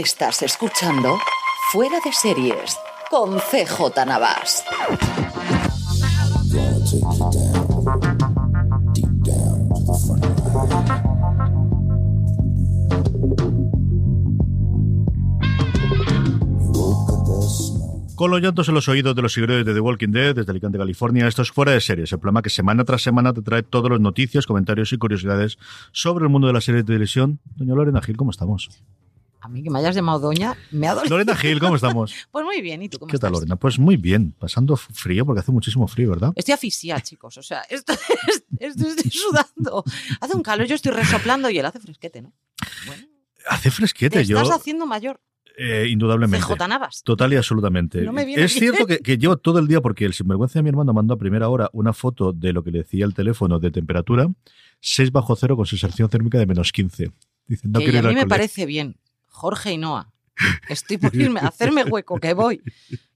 Estás escuchando Fuera de Series con CJ Navas. Con los llantos en los oídos de los seguidores de The Walking Dead desde Alicante, California, esto es Fuera de Series, el programa que semana tras semana te trae todas las noticias, comentarios y curiosidades sobre el mundo de las series de televisión. Doña Lorena Gil, ¿cómo estamos? Mí que me hayas llamado doña, me ha dolido. Lorena Gil, ¿cómo estamos? Pues muy bien, ¿y tú cómo ¿Qué tal, estás? Lorena? Pues muy bien, pasando frío porque hace muchísimo frío, ¿verdad? Estoy asfixiada, chicos. O sea, esto, esto estoy sudando. Hace un calor, yo estoy resoplando y él hace fresquete, ¿no? Bueno, Hace fresquete, te yo. estás haciendo mayor. eh, indudablemente. CJ Navas. Total y absolutamente. No es cierto que, que llevo todo el día, porque el sinvergüenza de mi hermano mandó a primera hora una foto de lo que le decía el teléfono de temperatura, 6 bajo cero con sensación térmica de menos 15. Dicen, no que quiero a mí me parece bien. Jorge y Noah. Estoy por irme a hacerme hueco, que voy.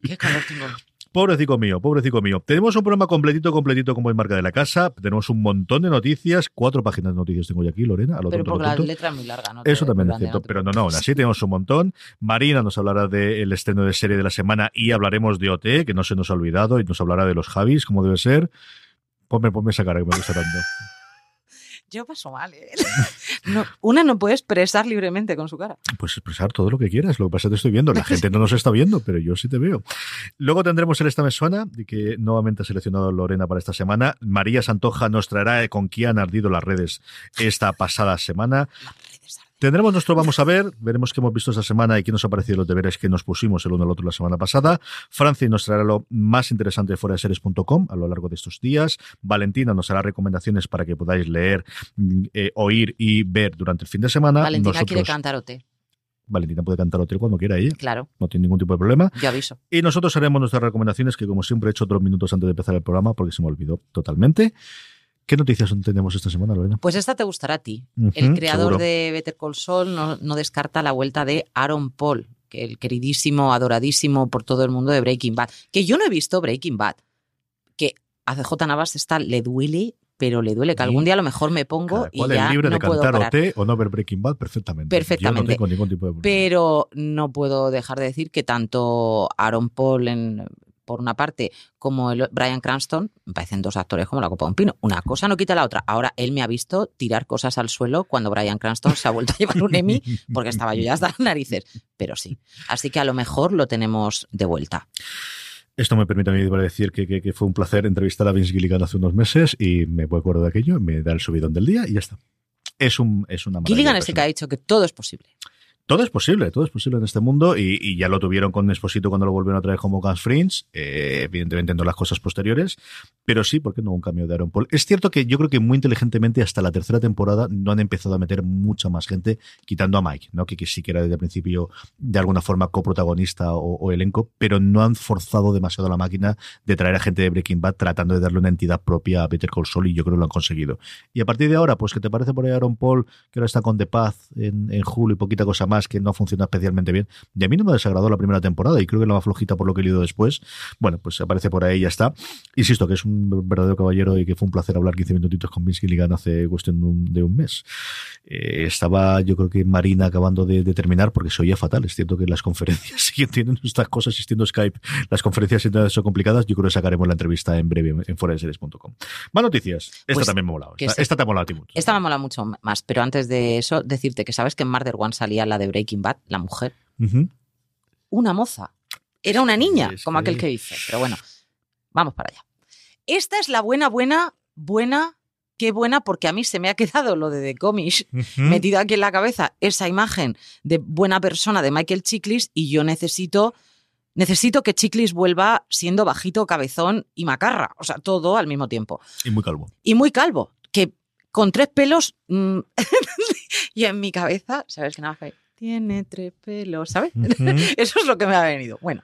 Qué calor tengo. Pobrecito mío, pobrecito mío. Tenemos un programa completito, completito como es marca de la casa. Tenemos un montón de noticias. Cuatro páginas de noticias tengo yo aquí, Lorena. a lo Pero tonto, a lo porque la letra es muy larga, ¿no? Eso también es cierto, te pero no, no, aún así tenemos un montón. Marina nos hablará del estreno de serie de la semana y hablaremos de OT, que no se nos ha olvidado, y nos hablará de los Javis, como debe ser. Ponme, ponme esa cara que me gusta tanto. Yo paso mal, ¿eh? No, una no puede expresar libremente con su cara. Pues expresar todo lo que quieras. Lo que pasa es que te estoy viendo. La gente no nos está viendo, pero yo sí te veo. Luego tendremos el Esta Me Suena, de que nuevamente ha seleccionado Lorena para esta semana. María Santoja nos traerá con quién han ardido las redes esta pasada semana. Tendremos nuestro Vamos a ver, veremos qué hemos visto esta semana y qué nos ha parecido los deberes que nos pusimos el uno al otro la semana pasada. Francis nos traerá lo más interesante de fuera de series.com a lo largo de estos días. Valentina nos hará recomendaciones para que podáis leer, mm, eh, oír y ver durante el fin de semana. Valentina Nosotros- quiere. Valentina puede cantar hotel cuando quiera ella, Claro, no tiene ningún tipo de problema. yo aviso. Y nosotros haremos nuestras recomendaciones, que como siempre he hecho dos minutos antes de empezar el programa, porque se me olvidó totalmente. ¿Qué noticias tenemos esta semana, Lorena? Pues esta te gustará a ti. El creador seguro. de Better Call Saul no, no descarta la vuelta de Aaron Paul, que el queridísimo, adoradísimo por todo el mundo de Breaking Bad. Que yo no he visto Breaking Bad. Que a CJ Navas está, le duele, pero le duele. Que algún día a lo mejor me pongo y ya es libre no de puedo cantar parar. O no ver Breaking Bad perfectamente. Perfectamente. Yo no tengo ningún tipo de problema. Pero no puedo dejar de decir que tanto Aaron Paul, en- por una parte, como el, Brian Cranston, me parecen dos actores como la copa de un pino. Una cosa no quita la otra. Ahora, él me ha visto tirar cosas al suelo cuando Brian Cranston se ha vuelto a llevar un Emmy, porque estaba yo ya hasta las narices. Pero sí. Así que a lo mejor lo tenemos de vuelta. Esto me permite a mí decir que, que- que fue un placer entrevistar a Vince Gilligan hace unos meses y me acuerdo de aquello, me da el subidón del día y ya está. Es, un, es una maravilla Gilligan es el que ha dicho que todo es posible. Todo es posible, todo es posible en este mundo y, ya lo tuvieron con Esposito cuando lo volvieron a traer como Guns Fringe, eh, evidentemente no las cosas posteriores, pero sí, ¿por qué no un cambio de Aaron Paul? Es cierto que yo creo que muy inteligentemente hasta la tercera temporada no han empezado a meter mucha más gente, quitando a Mike, ¿no? que, que sí que era desde el principio de alguna forma coprotagonista o, elenco, pero no han forzado demasiado la máquina de traer a gente de Breaking Bad tratando de darle una entidad propia a Peter Call Saul y yo creo que lo han conseguido. Y a partir de ahora, pues ¿qué te parece por ahí Aaron Paul, que ahora está con The Paz en, en Hulu y poquita cosa más? Más que no funciona especialmente bien. Y a mí no me ha desagradado la primera temporada y creo que la más flojita por lo que he leído después. Bueno, pues aparece por ahí y ya está. Insisto que es un verdadero caballero y que fue un placer hablar 15 minutitos con Vince Gilligan hace cuestión de un, de un mes. Eh, estaba, yo creo que Marina acabando de, de, terminar porque se oía fatal. Es cierto que las conferencias siguen tienen estas cosas existiendo Skype. Las conferencias son complicadas. Yo creo que sacaremos la entrevista en breve en forenseries.com. Más noticias. Esta Pues, también me ha molado. Esta, esta te ha molado a ti mucho. Esta me mola mucho más, pero antes de eso, decirte que sabes que en Murder One salía la de Breaking Bad, la mujer. Una moza. Era una niña, como que- aquel que dice. Pero bueno, vamos para allá. Esta es la buena, buena, buena, qué buena, porque a mí se me ha quedado lo de The Comish Ujú. metida aquí en la cabeza esa imagen de buena persona de Michael Chiklis y yo necesito necesito que Chiklis vuelva siendo bajito, cabezón y macarra, o sea, todo al mismo tiempo. Y muy calvo. Y muy calvo, que con tres pelos mm, y en mi cabeza, ¿sabes qué nada más que tiene tres pelos, ¿sabes? Eso es lo que me ha venido. Bueno,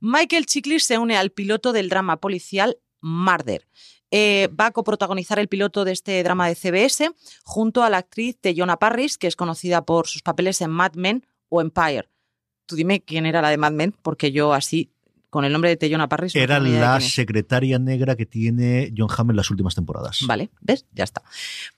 Michael Chiklis se une al piloto del drama policial Murder. Eh, va a coprotagonizar el piloto de este drama de CBS junto a la actriz Teyona Parris, que es conocida por sus papeles en Mad Men o Empire. Tú dime quién era la de Mad Men, porque yo así, con el nombre de Teyona Parris... Era la secretaria negra que tiene John Hamm en las últimas temporadas. Vale, ¿ves? Ya está.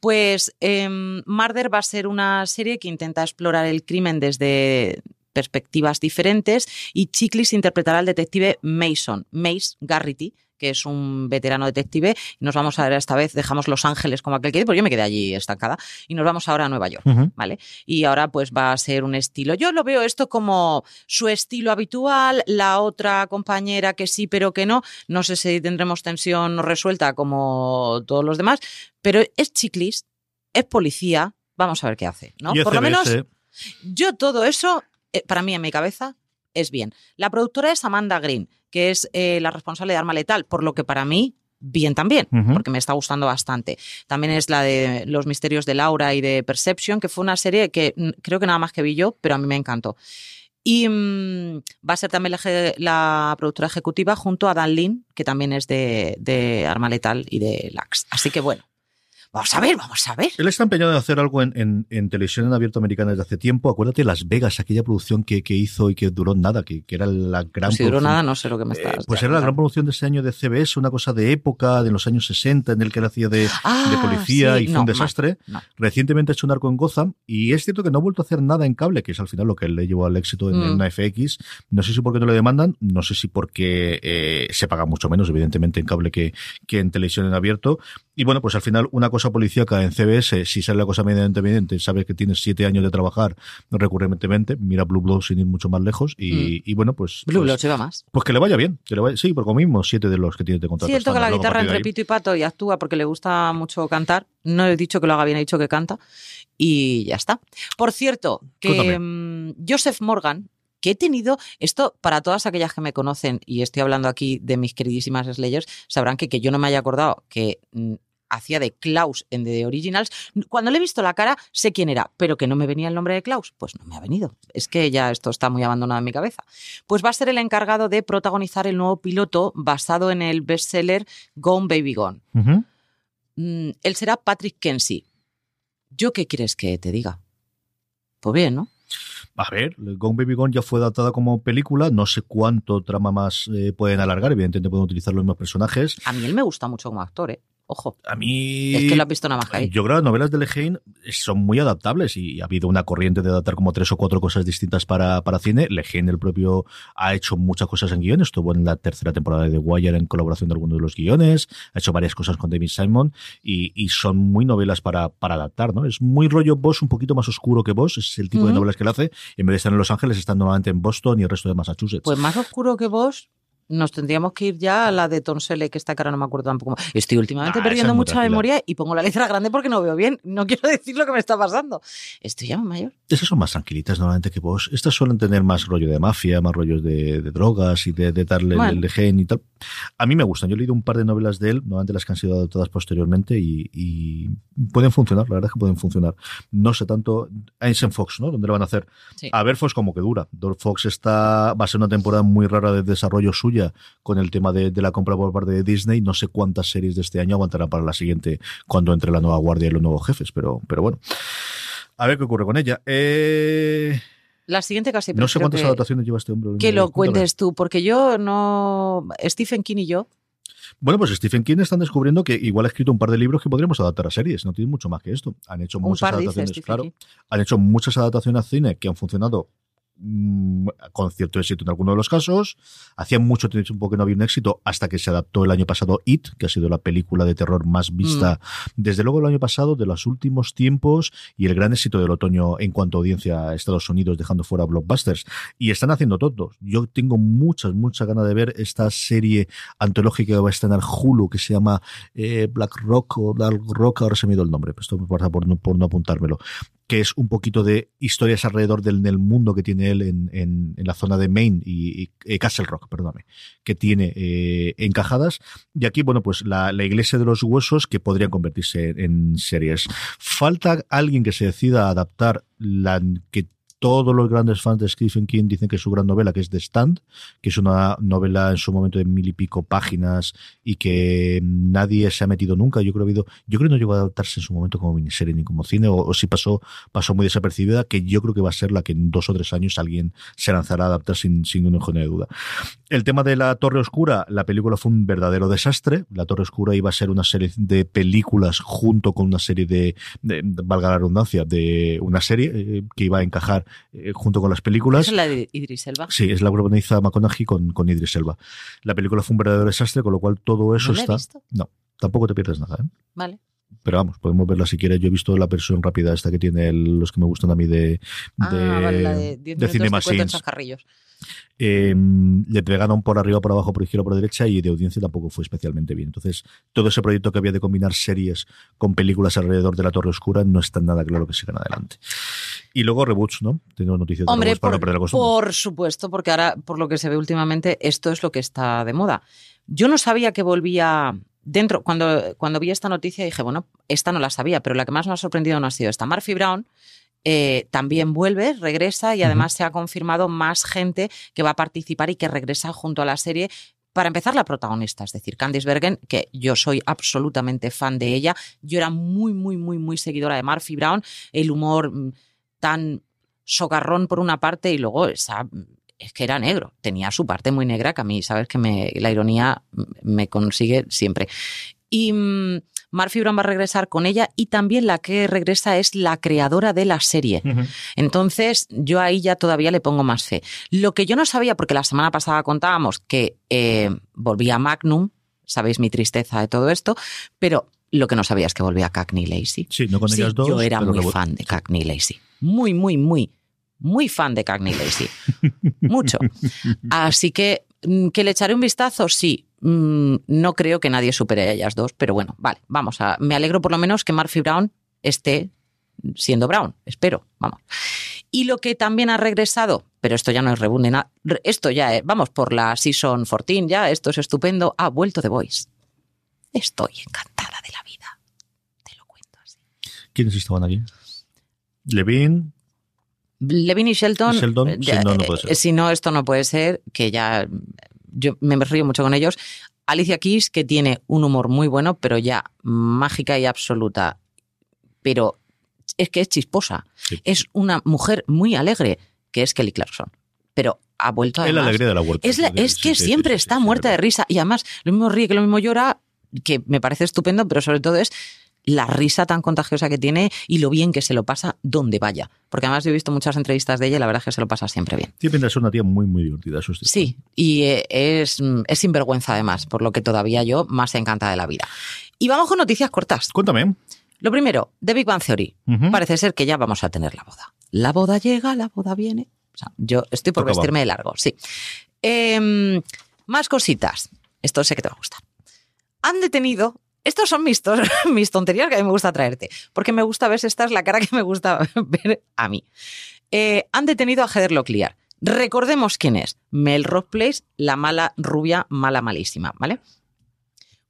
Pues Murder va a ser una serie que intenta explorar el crimen desde perspectivas diferentes y Chiklis interpretará al detective Mason, Mace Garrity, que es un veterano detective. Nos vamos a ver esta vez, dejamos Los Ángeles como aquel que dice, porque yo me quedé allí estancada, y nos vamos ahora a Nueva York. ¿vale? Y ahora pues va a ser un estilo. Yo lo veo esto como su estilo habitual, la otra compañera que sí pero que no. No sé si tendremos tensión resuelta como todos los demás, pero es chiclis, es policía, vamos a ver qué hace, ¿no? Por lo menos yo todo eso, eh, para mí en mi cabeza, es bien. La productora es Amanda Green, que es eh, la responsable de Arma Letal, por lo que para mí, bien también, porque me está gustando bastante. También es la de Los Misterios de Laura y de Perception, que fue una serie que mm, creo que nada más que vi yo, pero a mí me encantó. Y mm, va a ser también la productora ejecutiva junto a Dan Lin, que también es de, de Arma Letal y de Lax. Así que bueno, vamos a ver, vamos a ver. Él está empeñado en hacer algo en, en- en televisión en abierto americana desde hace tiempo. Acuérdate Las Vegas, aquella producción que, que hizo y que duró nada, que, que era la gran Si duró nada, no sé lo que me Eh, estás pues era la gran producción de ese año de CBS, una cosa de época, de los años 60, en el que él hacía de, Ah, de policía sí, y fue no, un desastre. no. Recientemente ha hecho un arco en Gotham y es cierto que no ha vuelto a hacer nada en cable, que es al final lo que le llevó al éxito en, Mm. una FX. No sé si porque no le demandan, no sé si porque eh, se paga mucho menos, evidentemente, en cable que, que en televisión en abierto. Y bueno, pues al final una cosa policíaca en CBS, si sale la cosa medianamente evidente, sabes que tienes siete años de trabajar recurrentemente, mira Blue Blood sin ir mucho más lejos y, y bueno, pues... Blue pues, Bloods iba más. pues que le vaya bien, que le vaya, sí, porque mismo siete de los que tiene de contrato. Sí, él toca la guitarra entre pito y pato y actúa porque le gusta mucho cantar. No he dicho que lo haga bien, he dicho que canta. Y ya está. Por cierto, que mm, Joseph Morgan, que he tenido, esto para todas aquellas que me conocen, y estoy hablando aquí de mis queridísimas Slayers, sabrán que, que yo no me haya acordado que mm, hacía de Klaus en The Originals. Cuando le he visto la cara, sé quién era, pero que no me venía el nombre de Klaus, pues no me ha venido. Es que ya esto está muy abandonado en mi cabeza. Pues va a ser el encargado de protagonizar el nuevo piloto basado en el bestseller Gone Baby Gone. Mm, él será Patrick Kensi. ¿Yo qué quieres que te diga? Pues bien, ¿no? A ver, Gone Baby Gone ya fue adaptada como película, no sé cuánto trama más eh, pueden alargar, evidentemente pueden utilizar los mismos personajes. A mí él me gusta mucho como actor, ¿eh? Ojo. A mí... Es que lo has visto nada más que ahí. Yo creo que las novelas de Lehane son muy adaptables y ha habido una corriente de adaptar como tres o cuatro cosas distintas para, para cine. Lehane, el propio, ha hecho muchas cosas en guiones. Estuvo en la tercera temporada de The Wire en colaboración de algunos de los guiones. Ha hecho varias cosas con David Simon y, y son muy novelas para, para adaptar, ¿no? Es muy rollo Boss, un poquito más oscuro que Boss. Es el tipo de novelas que él hace. En vez de estar en Los Ángeles, están nuevamente en Boston y el resto de Massachusetts. Pues más oscuro que vos, nos tendríamos que ir ya a la de Tonsele, que esta cara no me acuerdo tampoco. Estoy últimamente perdiendo es mucha tranquila. memoria y pongo la letra grande porque no veo bien. No quiero decir lo que me está pasando. Estoy ya mayor. Esas son más tranquilitas normalmente que vos. Estas suelen tener más rollo de mafia, más rollos de, de drogas y de, de darle Bueno. el de gen y tal. A mí me gustan. Yo he leído un par de novelas de él, normalmente las que han sido adaptadas posteriormente y, y pueden funcionar, la verdad es que pueden funcionar. No sé tanto. Einstein Fox, ¿no? ¿Dónde lo van a hacer? Sí. A ver Fox como que dura. Dor Fox está, va a ser una temporada muy rara de desarrollo suya con el tema de, de la compra por parte de Disney. No sé cuántas series de este año aguantarán para la siguiente cuando entre la nueva guardia y los nuevos jefes, pero, pero bueno. A ver qué ocurre con ella. Eh, La siguiente casi No sé cuántas que, adaptaciones lleva este hombre. que lo Cuéntame. cuentes tú, porque yo no... Stephen King y yo, Bueno, pues Stephen King están descubriendo que igual ha escrito un par de libros que podríamos adaptar a series. No tiene mucho más que esto. Han hecho un muchas par adaptaciones, claro. Han hecho muchas adaptaciones a cine que han funcionado con cierto éxito en algunos de los casos. Hacía mucho tiempo que no había un éxito hasta que se adaptó el año pasado It, que ha sido la película de terror más vista desde luego el año pasado, de los últimos tiempos y el gran éxito del otoño en cuanto a audiencia a Estados Unidos, dejando fuera blockbusters. Y están haciendo todo. Yo tengo muchas, muchas ganas de ver esta serie antológica que va a estrenar Hulu, que se llama eh, Black Rock o Dark Rock, ahora se me ha ido el nombre, pues esto me pasa por no, por no apuntármelo que es un poquito de historias alrededor del, del mundo que tiene él en, en, la zona de Maine y, eh, Castle Rock, perdóname, que tiene eh, encajadas. Y aquí, bueno, pues la, la iglesia de los huesos que podrían convertirse en, series. Falta alguien que se decida a adaptar la todos los grandes fans de Stephen King dicen que es su gran novela, que es The Stand, que es una novela en su momento de mil y pico páginas y que nadie se ha metido nunca. Yo creo que ha habido, yo creo que no llegó a adaptarse en su momento como miniserie ni como cine, o, si pasó, pasó muy desapercibida, que yo creo que va a ser la que en dos o tres años alguien se lanzará a adaptar sin, sin ningún de duda. El tema de la Torre Oscura, la película fue un verdadero desastre. La Torre Oscura iba a ser una serie de películas junto con una serie de, de- valga la redundancia, de una serie eh, que iba a encajar eh, junto con las películas. ¿es la de Idris Elba? Sí, es la protagoniza McConaughey con, con Idris Elba. La película fue un verdadero desastre, con lo cual todo eso ¿No la he está. visto? No, tampoco te pierdes nada, ¿eh? Vale. Pero vamos, podemos verla si quieres. Yo he visto la versión rápida esta que tiene el- los que me gustan a mí de, Ah, de, vale, la de 10 de Cinema. Eh, le pegaron por arriba, por abajo, por izquierda, por derecha y de audiencia tampoco fue especialmente bien. Entonces, todo ese proyecto que había de combinar series con películas alrededor de la Torre Oscura no está nada claro que sigan adelante. Y luego reboots, ¿no? Tengo noticias de Hombre, reboots para por, perder la costumbre. por supuesto, porque ahora, por lo que se ve últimamente, esto es lo que está de moda. Yo no sabía que volvía dentro, cuando, cuando vi esta noticia dije, bueno, esta no la sabía, pero la que más me ha sorprendido no ha sido esta. Murphy Brown eh, también vuelve, regresa y además se ha confirmado más gente que va a participar y que regresa junto a la serie. Para empezar, la protagonista, es decir, Candice Bergen, que yo soy absolutamente fan de ella. Yo era muy, muy, muy, muy seguidora de Murphy Brown. El humor mm, tan socarrón por una parte y luego esa es que era negro, tenía su parte muy negra que a mí, sabes que me, la ironía me consigue siempre. Y mm, Murphy Brown va a regresar con ella y también la que regresa es la creadora de la serie. Entonces, yo ahí ya todavía le pongo más fe. Lo que yo no sabía, porque la semana pasada contábamos que eh, volvía Magnum, sabéis mi tristeza de todo esto, pero lo que no sabía es que volvía Cagney Lacey. Sí, no con Sí, dos. yo era muy fan de Cagney Lacey. Muy, muy, muy, muy fan de Cagney Lacey. Mucho. Así que, mm, ¿que le echaré un vistazo? Sí. Mm, No creo que nadie supere a ellas dos, pero bueno, vale, vamos a. Me alegro por lo menos que Murphy Brown esté siendo Brown, espero, vamos. Y lo que también ha regresado, pero esto ya no es reboot ni nada, re- esto ya, eh, vamos por la season 14, ya, esto es estupendo, ha vuelto The Voice. Estoy encantada de la vida. Te lo cuento así. ¿Quiénes estaban aquí? Levin, Levin y Shelton. Sheldon, eh, sí, ya, no, no puede eh, ser. Si no, esto no puede ser, que ya yo me río mucho con ellos. Alicia Keys, que tiene un humor muy bueno, pero ya mágica y absoluta. Pero es que es chisposa. Sí. Es una mujer muy alegre, que es Kelly Clarkson. Pero ha vuelto a. es la alegría de la huerta. Es, la- que sí, siempre sí, está muerta de risa. Y además, lo mismo ríe que lo mismo llora, que me parece estupendo, pero sobre todo es la risa tan contagiosa que tiene y lo bien que se lo pasa donde vaya. Porque además yo he visto muchas entrevistas de ella y la verdad es que se lo pasa siempre bien. Tiene pinta de ser una tía muy, muy divertida. Eso es. Sí, y eh, es, mm, es sinvergüenza además, por lo que todavía yo más encantada de la vida. Y vamos con noticias cortas. Cuéntame. Lo primero, The Big Bang Theory. Parece ser que ya vamos a tener la boda. La boda llega, la boda viene. O sea, yo estoy por vestirme de largo, sí. Em, más cositas. Esto sé que te va a gustar. Han detenido. Estos son mis, tonterías que a mí me gusta traerte. Porque me gusta ver si esta es la cara que me gusta ver a mí. Eh, han detenido a Heather Locklear. Recordemos quién es. Melrose Place, la mala rubia, mala malísima, ¿vale?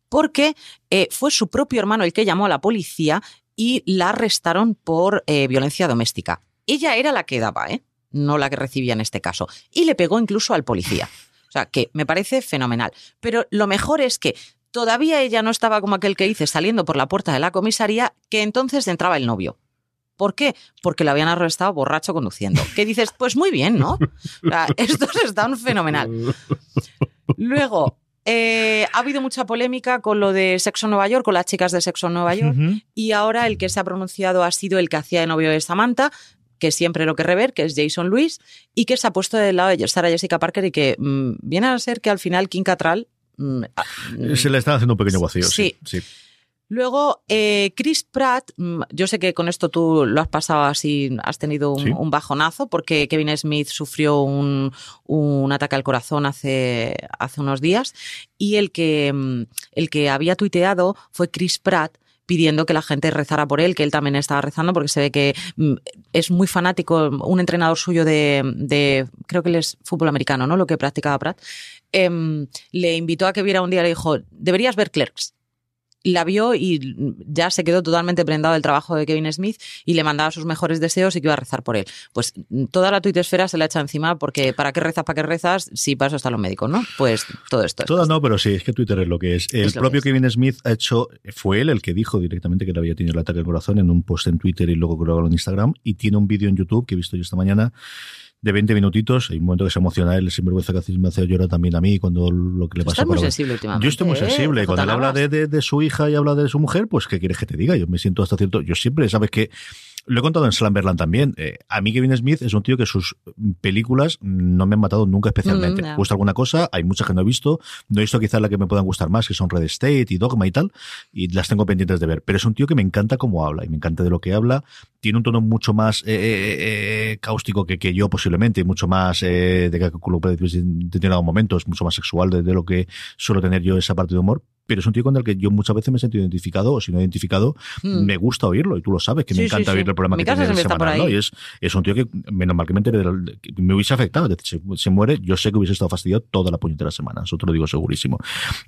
Porque eh, fue su propio hermano el que llamó a la policía y la arrestaron por eh, violencia doméstica. Ella era la que daba, ¿eh? no la que recibía en este caso. Y le pegó incluso al policía. O sea, que me parece fenomenal. Pero lo mejor es que todavía ella no estaba como aquel que hice saliendo por la puerta de la comisaría, que entonces entraba el novio. ¿Por qué? Porque lo habían arrestado borracho conduciendo. ¿Qué dices? Pues muy bien, ¿no? O sea, estos están fenomenal. Luego, eh, ha habido mucha polémica con lo de Sexo Nueva York, con las chicas de Sexo Nueva York, y ahora el que se ha pronunciado ha sido el que hacía de novio de Samantha, que siempre lo que rever, que es Jason Lewis, y que se ha puesto del lado de Sarah Jessica Parker y que mm, viene a ser que al final Kim Cattrall... mm, ah, mm, Se le están haciendo un pequeño vacío. Sí. Sí. sí. Luego, eh, Chris Pratt, mm, yo sé que con esto tú lo has pasado así, has tenido un, Sí. un bajonazo, porque Kevin Smith sufrió un, un ataque al corazón hace, hace unos días, y el que, el que había tuiteado fue Chris Pratt pidiendo que la gente rezara por él, que él también estaba rezando, porque se ve que es muy fanático, un entrenador suyo de, de- creo que él es fútbol americano, ¿no? Lo que practicaba Pratt, em, le invitó a que viera un día, le dijo, deberías ver Clerks la vio y ya se quedó totalmente prendado del trabajo de Kevin Smith y le mandaba sus mejores deseos y que iba a rezar por él. Pues toda la tuitesfera se la echa encima porque ¿para qué rezas, para qué rezas? Si para eso están los médicos, ¿no? Pues todo esto. es Todas no, pero sí, es que Twitter es lo que es. El Es propio es. Kevin Smith ha hecho, fue él el que dijo directamente que le había tenido el ataque al corazón en un post en Twitter y luego que en Instagram. Y tiene un vídeo en YouTube que he visto yo esta mañana de 20 minutitos. Hay un momento que se emociona él, sinvergüenza que me hace llorar también a mí cuando lo que le pasa muy sensible últimamente. Yo estoy muy ¿eh? sensible. CJ Cuando él habla de, de- de su hija y habla de su mujer, pues ¿qué quieres que te diga? Yo me siento hasta cierto. Yo siempre, sabes que lo he contado en Slumberland también. eh, a mí Kevin Smith es un tío que sus películas no me han matado nunca especialmente. Mm. Me gusta alguna cosa, hay muchas que no he visto. No he visto quizás la que me puedan gustar más, que son Red State y Dogma y tal, y las tengo pendientes de ver. Pero es un tío que me encanta cómo habla y me encanta de lo que habla. Tiene un tono mucho más eh, eh, eh, cáustico que, que yo posiblemente, y mucho más eh, de que puede decir en determinados momentos, mucho más sexual de, de lo que suelo tener yo esa parte de humor. Pero es un tío con el que yo muchas veces me he sentido identificado, o si no identificado, Mm. me gusta oírlo, y tú lo sabes, que me Sí, sí, encanta sí. oír el programa Mi que tiene el semanal, ¿no? Y es, es un tío que, menos mal que me enteré que me hubiese afectado. Es decir, si se muere, yo sé que hubiese estado fastidiado toda la puñetera semana. Eso te lo digo segurísimo.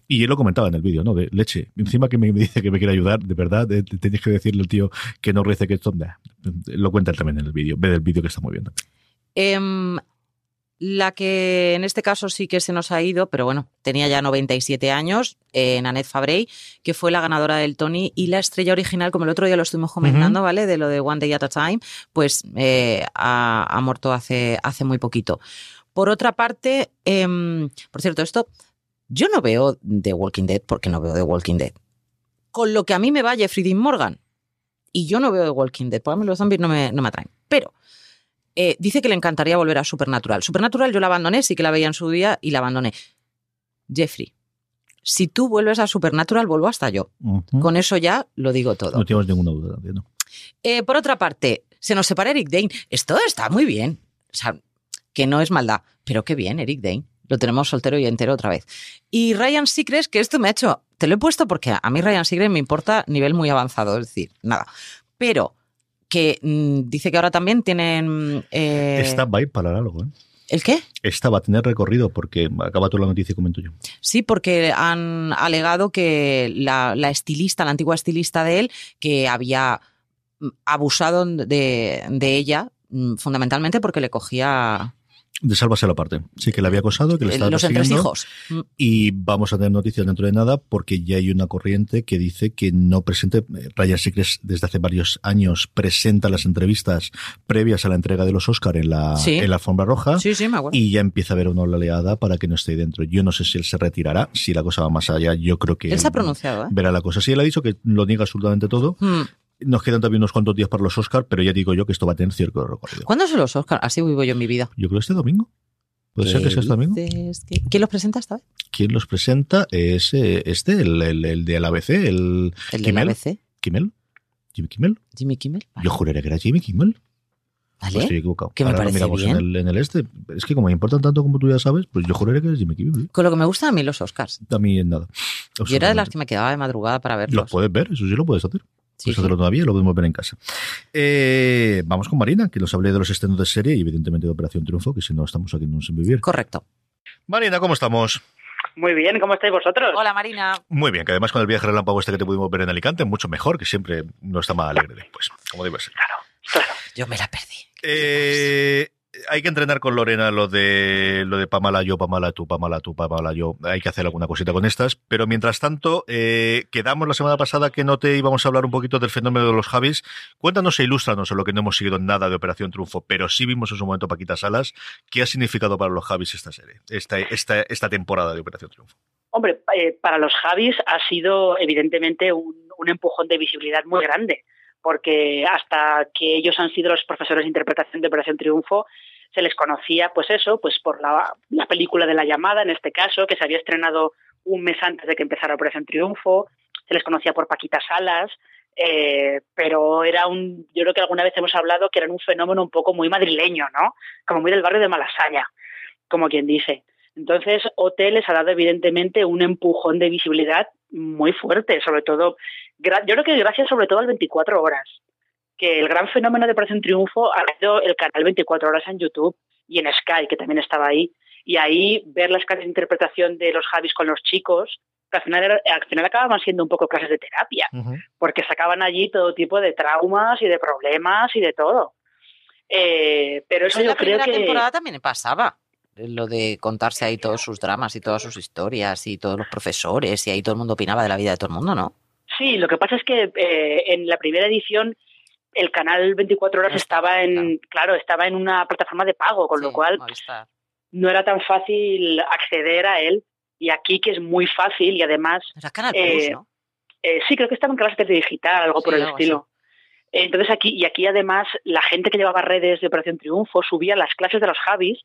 Y él lo comentaba en el vídeo, ¿no? De leche. Encima que me, me dice que me quiere ayudar, de verdad, tienes que decirle al tío que no rece que esto. Nah, lo cuenta él también en el vídeo. Ve el vídeo que está muy bien. La que en este caso sí que se nos ha ido, pero bueno, tenía ya 97 años, eh, Nanette Fabrey, que fue la ganadora del Tony y la estrella original, como el otro día lo estuvimos comentando, ¿vale? De lo de One Day at a Time, pues eh, ha, ha muerto hace, hace muy poquito. Por otra parte, em, por cierto, esto, yo no veo The Walking Dead porque no veo The Walking Dead. Con lo que a mí me va Jeffrey Dean Morgan. Y yo no veo The Walking Dead, porque a mí los zombies no me, no me atraen. Pero eh, dice que le encantaría volver a Supernatural. Supernatural yo la abandoné, sí que la veía en su día y la abandoné. Jeffrey, si tú vuelves a Supernatural, vuelvo hasta yo. Con eso ya lo digo todo. No tenemos ninguna duda. entiendo. Eh, por otra parte, se nos separa Eric Dane. Esto está muy bien. O sea, que no es maldad, pero qué bien, Eric Dane. Lo tenemos soltero y entero otra vez. Y Ryan Seacrest, que esto me ha hecho. Te lo he puesto porque a mí Ryan Seacrest me importa nivel muy avanzado, es decir, nada. Pero que mm, dice que ahora también tienen. eh, Esta va a ir para largo, ¿eh? ¿El qué? Esta va a tener recorrido porque acaba toda la noticia y comento yo. Sí, porque han alegado que la, la estilista, la antigua estilista de él, que había mm, abusado de, de ella, mm, fundamentalmente porque le cogía De sálvase la parte. Sí, que le había acosado, que le eh, estaba los entresijos. Mm, Y vamos a tener noticias dentro de nada porque ya hay una corriente que dice que no presente, eh, Ryan Seacrest desde hace varios años presenta las entrevistas previas a la entrega de los Oscar en la, Sí. en la alfombra roja. Sí, sí, me acuerdo. Y ya empieza a haber una oleada para que no esté dentro. Yo no sé si él se retirará, si la cosa va más allá, yo creo que Él se ha pronunciado, ¿eh? verá la cosa. Sí, él ha dicho que lo niega absolutamente todo. Mm. Nos quedan también unos cuantos días para los Oscar, pero ya digo yo que esto va a tener cierto recorrido. ¿Cuándo son los Oscars? Así vivo yo en mi vida. Yo creo este domingo. ¿Puede ser que sea este domingo? que- ¿Quién los presenta esta vez? ¿Quién los presenta? Es eh, este, el, el, el de la ABC, el El de la Kimmel. ABC, ¿Kimmel? ¿Jimmy Kimmel? Jimmy Kimmel. Vale. Yo juraría que era Jimmy Kimmel. Vale. Pues estoy equivocado. Que me Ahora parece bien. En, el, en el este. Es que como me importan tanto como tú ya sabes, pues yo juraría que es Jimmy Kimmel. Con lo que me gustan a mí los Oscars. A mí en nada. Yo era de las que me quedaba de madrugada para verlos. Los puedes ver, eso sí lo puedes hacer. Sí, Puedes sí. todavía lo podemos ver en casa. Eh, vamos con Marina, que nos hable de los estrenos de serie y evidentemente de Operación Triunfo, que si no estamos aquí en un sin vivir. Correcto. Marina, ¿cómo estamos? Muy bien, ¿cómo estáis vosotros? Hola, Marina. Muy bien, que además con el viaje relámpago este que te pudimos ver en Alicante, mucho mejor, que siempre no está más alegre después, como debe ser. Yo me la perdí. Eh, hay que entrenar con Lorena lo de lo de Pamala yo, Pamala tú, Pamala tú, Pamala yo. Hay que hacer alguna cosita con estas. Pero mientras tanto, eh, quedamos la semana pasada que no te íbamos a hablar un poquito del fenómeno de los Javis. Cuéntanos e ilústranos en lo que no hemos seguido nada de Operación Triunfo, pero sí vimos en su momento Paquita Salas. ¿Qué ha significado para los Javis esta serie, esta, esta, esta temporada de Operación Triunfo? Hombre, eh, para los Javis ha sido evidentemente un, un empujón de visibilidad muy grande porque hasta que ellos han sido los profesores de interpretación de Operación Triunfo, se les conocía, pues eso, pues por la, la, película de la llamada, en este caso, que se había estrenado un mes antes de que empezara Operación Triunfo, se les conocía por Paquita Salas, eh, pero era un, yo creo que alguna vez hemos hablado que era un fenómeno un poco muy madrileño, ¿no? Como muy del barrio de Malasaña, como quien dice. Entonces, OT les ha dado evidentemente un empujón de visibilidad muy fuerte, sobre todo, yo creo que gracias sobre todo al 24 horas, que el gran fenómeno de Operación Triunfo ha sido el canal 24 horas en YouTube y en Sky, que también estaba ahí, y ahí ver las clases de interpretación de los Javis con los chicos, que al final, al final acababan siendo un poco clases de terapia, uh -huh. porque sacaban allí todo tipo de traumas y de problemas y de todo. Eh, pero eso en yo la creo que... temporada también pasaba lo de contarse ahí todos sus dramas y todas sus historias y todos los profesores y ahí todo el mundo opinaba de la vida de todo el mundo, ¿no? Sí, lo que pasa es que eh, en la primera edición el canal 24 horas estaba en, claro. claro, estaba en una plataforma de pago, con lo cual Movistar. no era tan fácil acceder a él. Y aquí que es muy fácil y además, Era Canal Eh, eh, sí creo que estaba en clases de digital, algo por el algo estilo. Entonces aquí, y aquí además la gente que llevaba redes de Operación Triunfo subía las clases de los Javis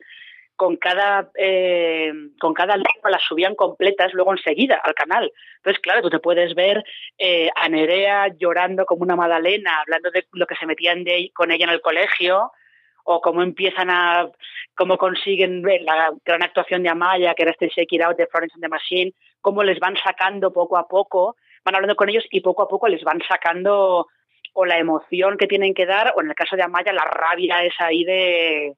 con cada eh, con cada lengua las subían completas luego enseguida al canal. Entonces, claro, tú te puedes ver eh, a Nerea llorando como una magdalena, hablando de lo que se metían de, con ella en el colegio, o cómo empiezan a, cómo consiguen ver la gran actuación de Amaya, que era este Shake It Out de Florence and the Machine, cómo les van sacando poco a poco, van hablando con ellos y poco a poco les van sacando o la emoción que tienen que dar, o en el caso de Amaya, la rabia esa ahí de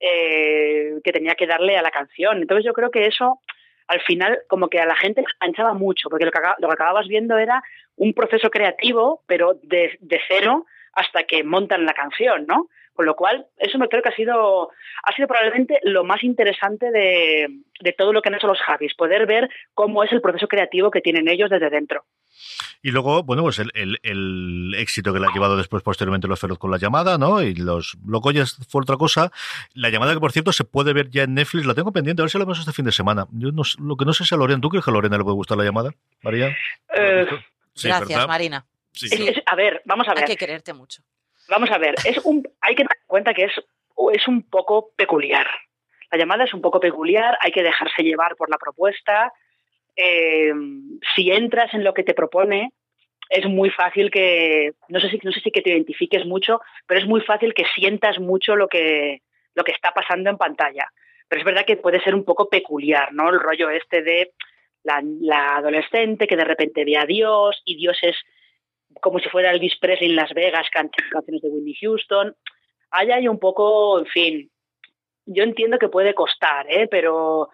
eh, que tenía que darle a la canción. Entonces yo creo que eso al final como que a la gente enganchaba mucho, porque lo que, lo que acababas viendo era un proceso creativo, pero de, de cero hasta que montan la canción, ¿no? Con lo cual, eso me creo que ha sido, ha sido probablemente lo más interesante de, de todo lo que han hecho los Javis, poder ver cómo es el proceso creativo que tienen ellos desde dentro. Y luego, bueno, pues el, el, el éxito que le ha llevado después, posteriormente, los Feroz con la llamada, ¿no? Y los Locoyas fue otra cosa. La llamada que, por cierto, se puede ver ya en Netflix, la tengo pendiente, a ver si la vemos este fin de semana. Yo no, sé- lo que no sé es a Lorena, ¿tú crees que a Lorena le puede gustar la llamada, María? Eh, Sí, Gracias, ¿verdad? Marina. Sí. es- es- a ver, vamos a Hay ver. que quererte mucho. Vamos a ver, es un, hay que tener en cuenta que es, es un poco peculiar. La llamada es un poco peculiar, hay que dejarse llevar por la propuesta. Eh, si entras en lo que te propone, es muy fácil que, no sé si, no sé si que te identifiques mucho, pero es muy fácil que sientas mucho lo que, lo que está pasando en pantalla. Pero es verdad que puede ser un poco peculiar, ¿no? El rollo este de la, la adolescente que de repente ve a Dios y Dios es como si fuera Elvis Presley en Las Vegas cantando canciones de Whitney Houston. Ahí hay un poco, en fin, yo entiendo que puede costar, ¿eh? pero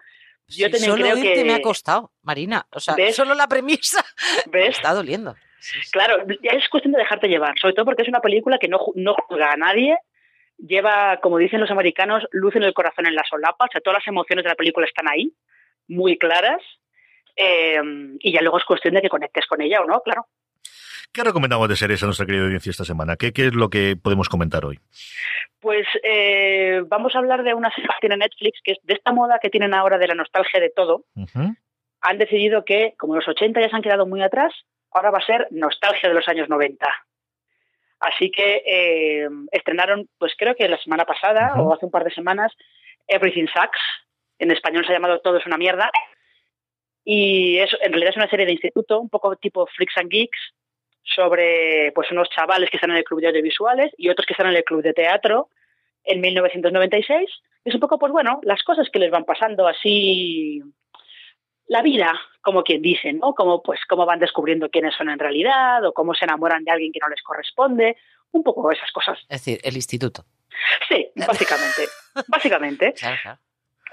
yo Sí, también solo creo que... me ha costado, Marina. O sea, ¿Ves? solo la premisa está doliendo. Sí, sí. Claro, es cuestión de dejarte llevar, sobre todo porque es una película que no, no juzga a nadie, lleva, como dicen los americanos, luz en el corazón en la solapa, o sea, todas las emociones de la película están ahí, muy claras, eh, y ya luego es cuestión de que conectes con ella o no, claro. ¿Qué recomendamos de series a nuestra querida audiencia esta semana? ¿Qué, qué es lo que podemos comentar hoy? Pues eh, vamos a hablar de una serie que tiene Netflix, que es de esta moda que tienen ahora de la nostalgia de todo. Han decidido que, como los 80 ya se han quedado muy atrás, ahora va a ser nostalgia de los años 90. Así que eh, estrenaron, pues creo que la semana pasada o hace un par de semanas, Everything Sucks. En español se ha llamado Todo es una mierda. Y es, en realidad es una serie de instituto, un poco tipo Freaks and Geeks, sobre pues unos chavales que están en el club de audiovisuales y otros que están en el club de teatro en 1996. Es un poco, pues bueno, las cosas que les van pasando así, la vida, como quien dice, ¿no? Como pues cómo van descubriendo quiénes son en realidad o cómo se enamoran de alguien que no les corresponde, un poco esas cosas. Es decir, el instituto. Sí, básicamente, básicamente.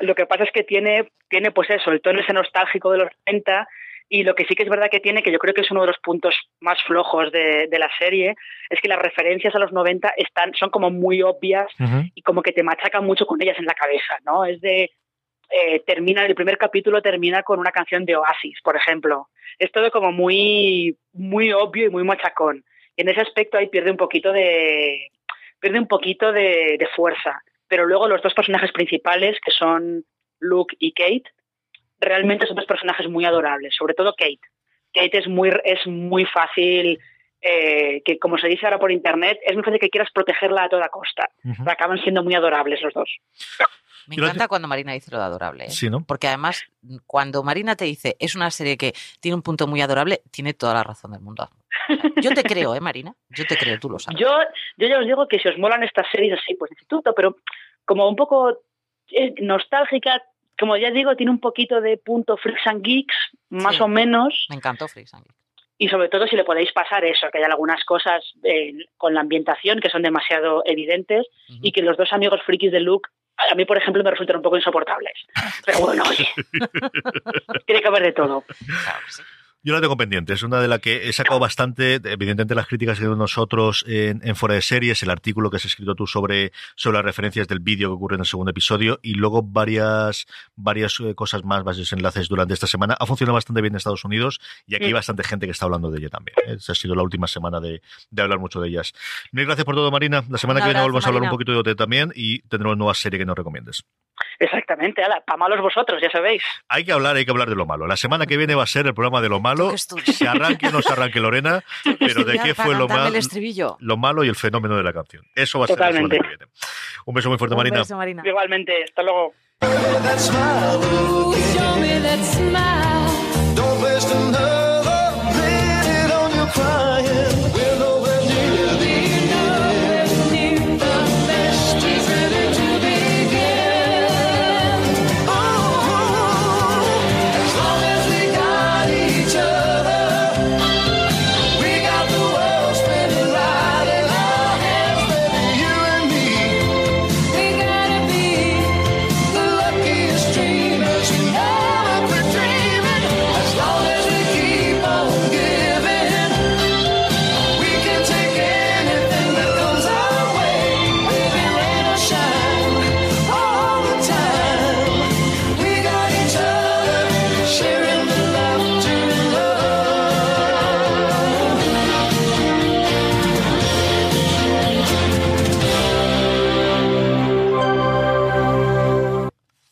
Lo que pasa es que tiene, tiene pues eso, el tono ese nostálgico de los 90 Y lo que sí que es verdad que tiene, que yo creo que es uno de los puntos más flojos de, de la serie, es que las referencias a los 90 están, son como muy obvias y como que te machacan mucho con ellas en la cabeza, ¿no? Es de, eh, termina, el primer capítulo termina con una canción de Oasis, por ejemplo. Es todo como muy, muy obvio y muy machacón. Y en ese aspecto ahí pierde un poquito de, pierde un poquito de, de fuerza. Pero luego los dos personajes principales, que son Luke y Kate, realmente son dos personajes muy adorables, sobre todo Kate. Kate es muy, es muy fácil, eh, que como se dice ahora por internet, es muy fácil que quieras protegerla a toda costa. Acaban siendo muy adorables los dos. Me encanta cuando Marina dice lo de adorable. ¿eh? Sí, ¿no? Porque además, cuando Marina te dice es una serie que tiene un punto muy adorable, tiene toda la razón del mundo. Yo te creo, ¿eh, Marina? Yo te creo, tú lo sabes. Yo, yo ya os digo que si os molan estas series así, pues instituto, pero como un poco eh, nostálgica, como ya digo, tiene un poquito de punto freaks and geeks, más Sí. o menos, Me encantó Freaks and Geeks. y sobre todo si le podéis pasar eso, que hay algunas cosas eh, con la ambientación que son demasiado evidentes y que los dos amigos frikis de Luke a mí, por ejemplo, me resultan un poco insoportables. Pero bueno, oye, tiene que haber de todo. Claro sí. Yo la tengo pendiente, es una de las que he sacado bastante, evidentemente las críticas que tenemos nosotros en, en Fuera de Series, el artículo que has escrito tú sobre, sobre las referencias del vídeo que ocurre en el segundo episodio y luego varias, varias eh, cosas más, varios enlaces durante esta semana. Ha funcionado bastante bien en Estados Unidos y aquí hay Mm. bastante gente que está hablando de ella también. ¿eh? Esa ha sido la última semana de, de hablar mucho de ellas. Mil gracias por todo, Marina. La semana que viene volvemos a hablar un poquito de OT también y tendremos nueva serie que nos recomiendes. Exactamente, ala, pa' malos vosotros, ya sabéis. Hay que hablar, hay que hablar de lo malo. La semana que viene va a ser el programa de lo malo. Se arranque o no se arranque Lorena, pero de qué fue lo, Para cantarme mal- el estribillo. lo malo y el fenómeno de la canción. Eso va a ser la semana que viene. Un beso muy fuerte, Un Marina. beso, Marina. Igualmente, hasta luego.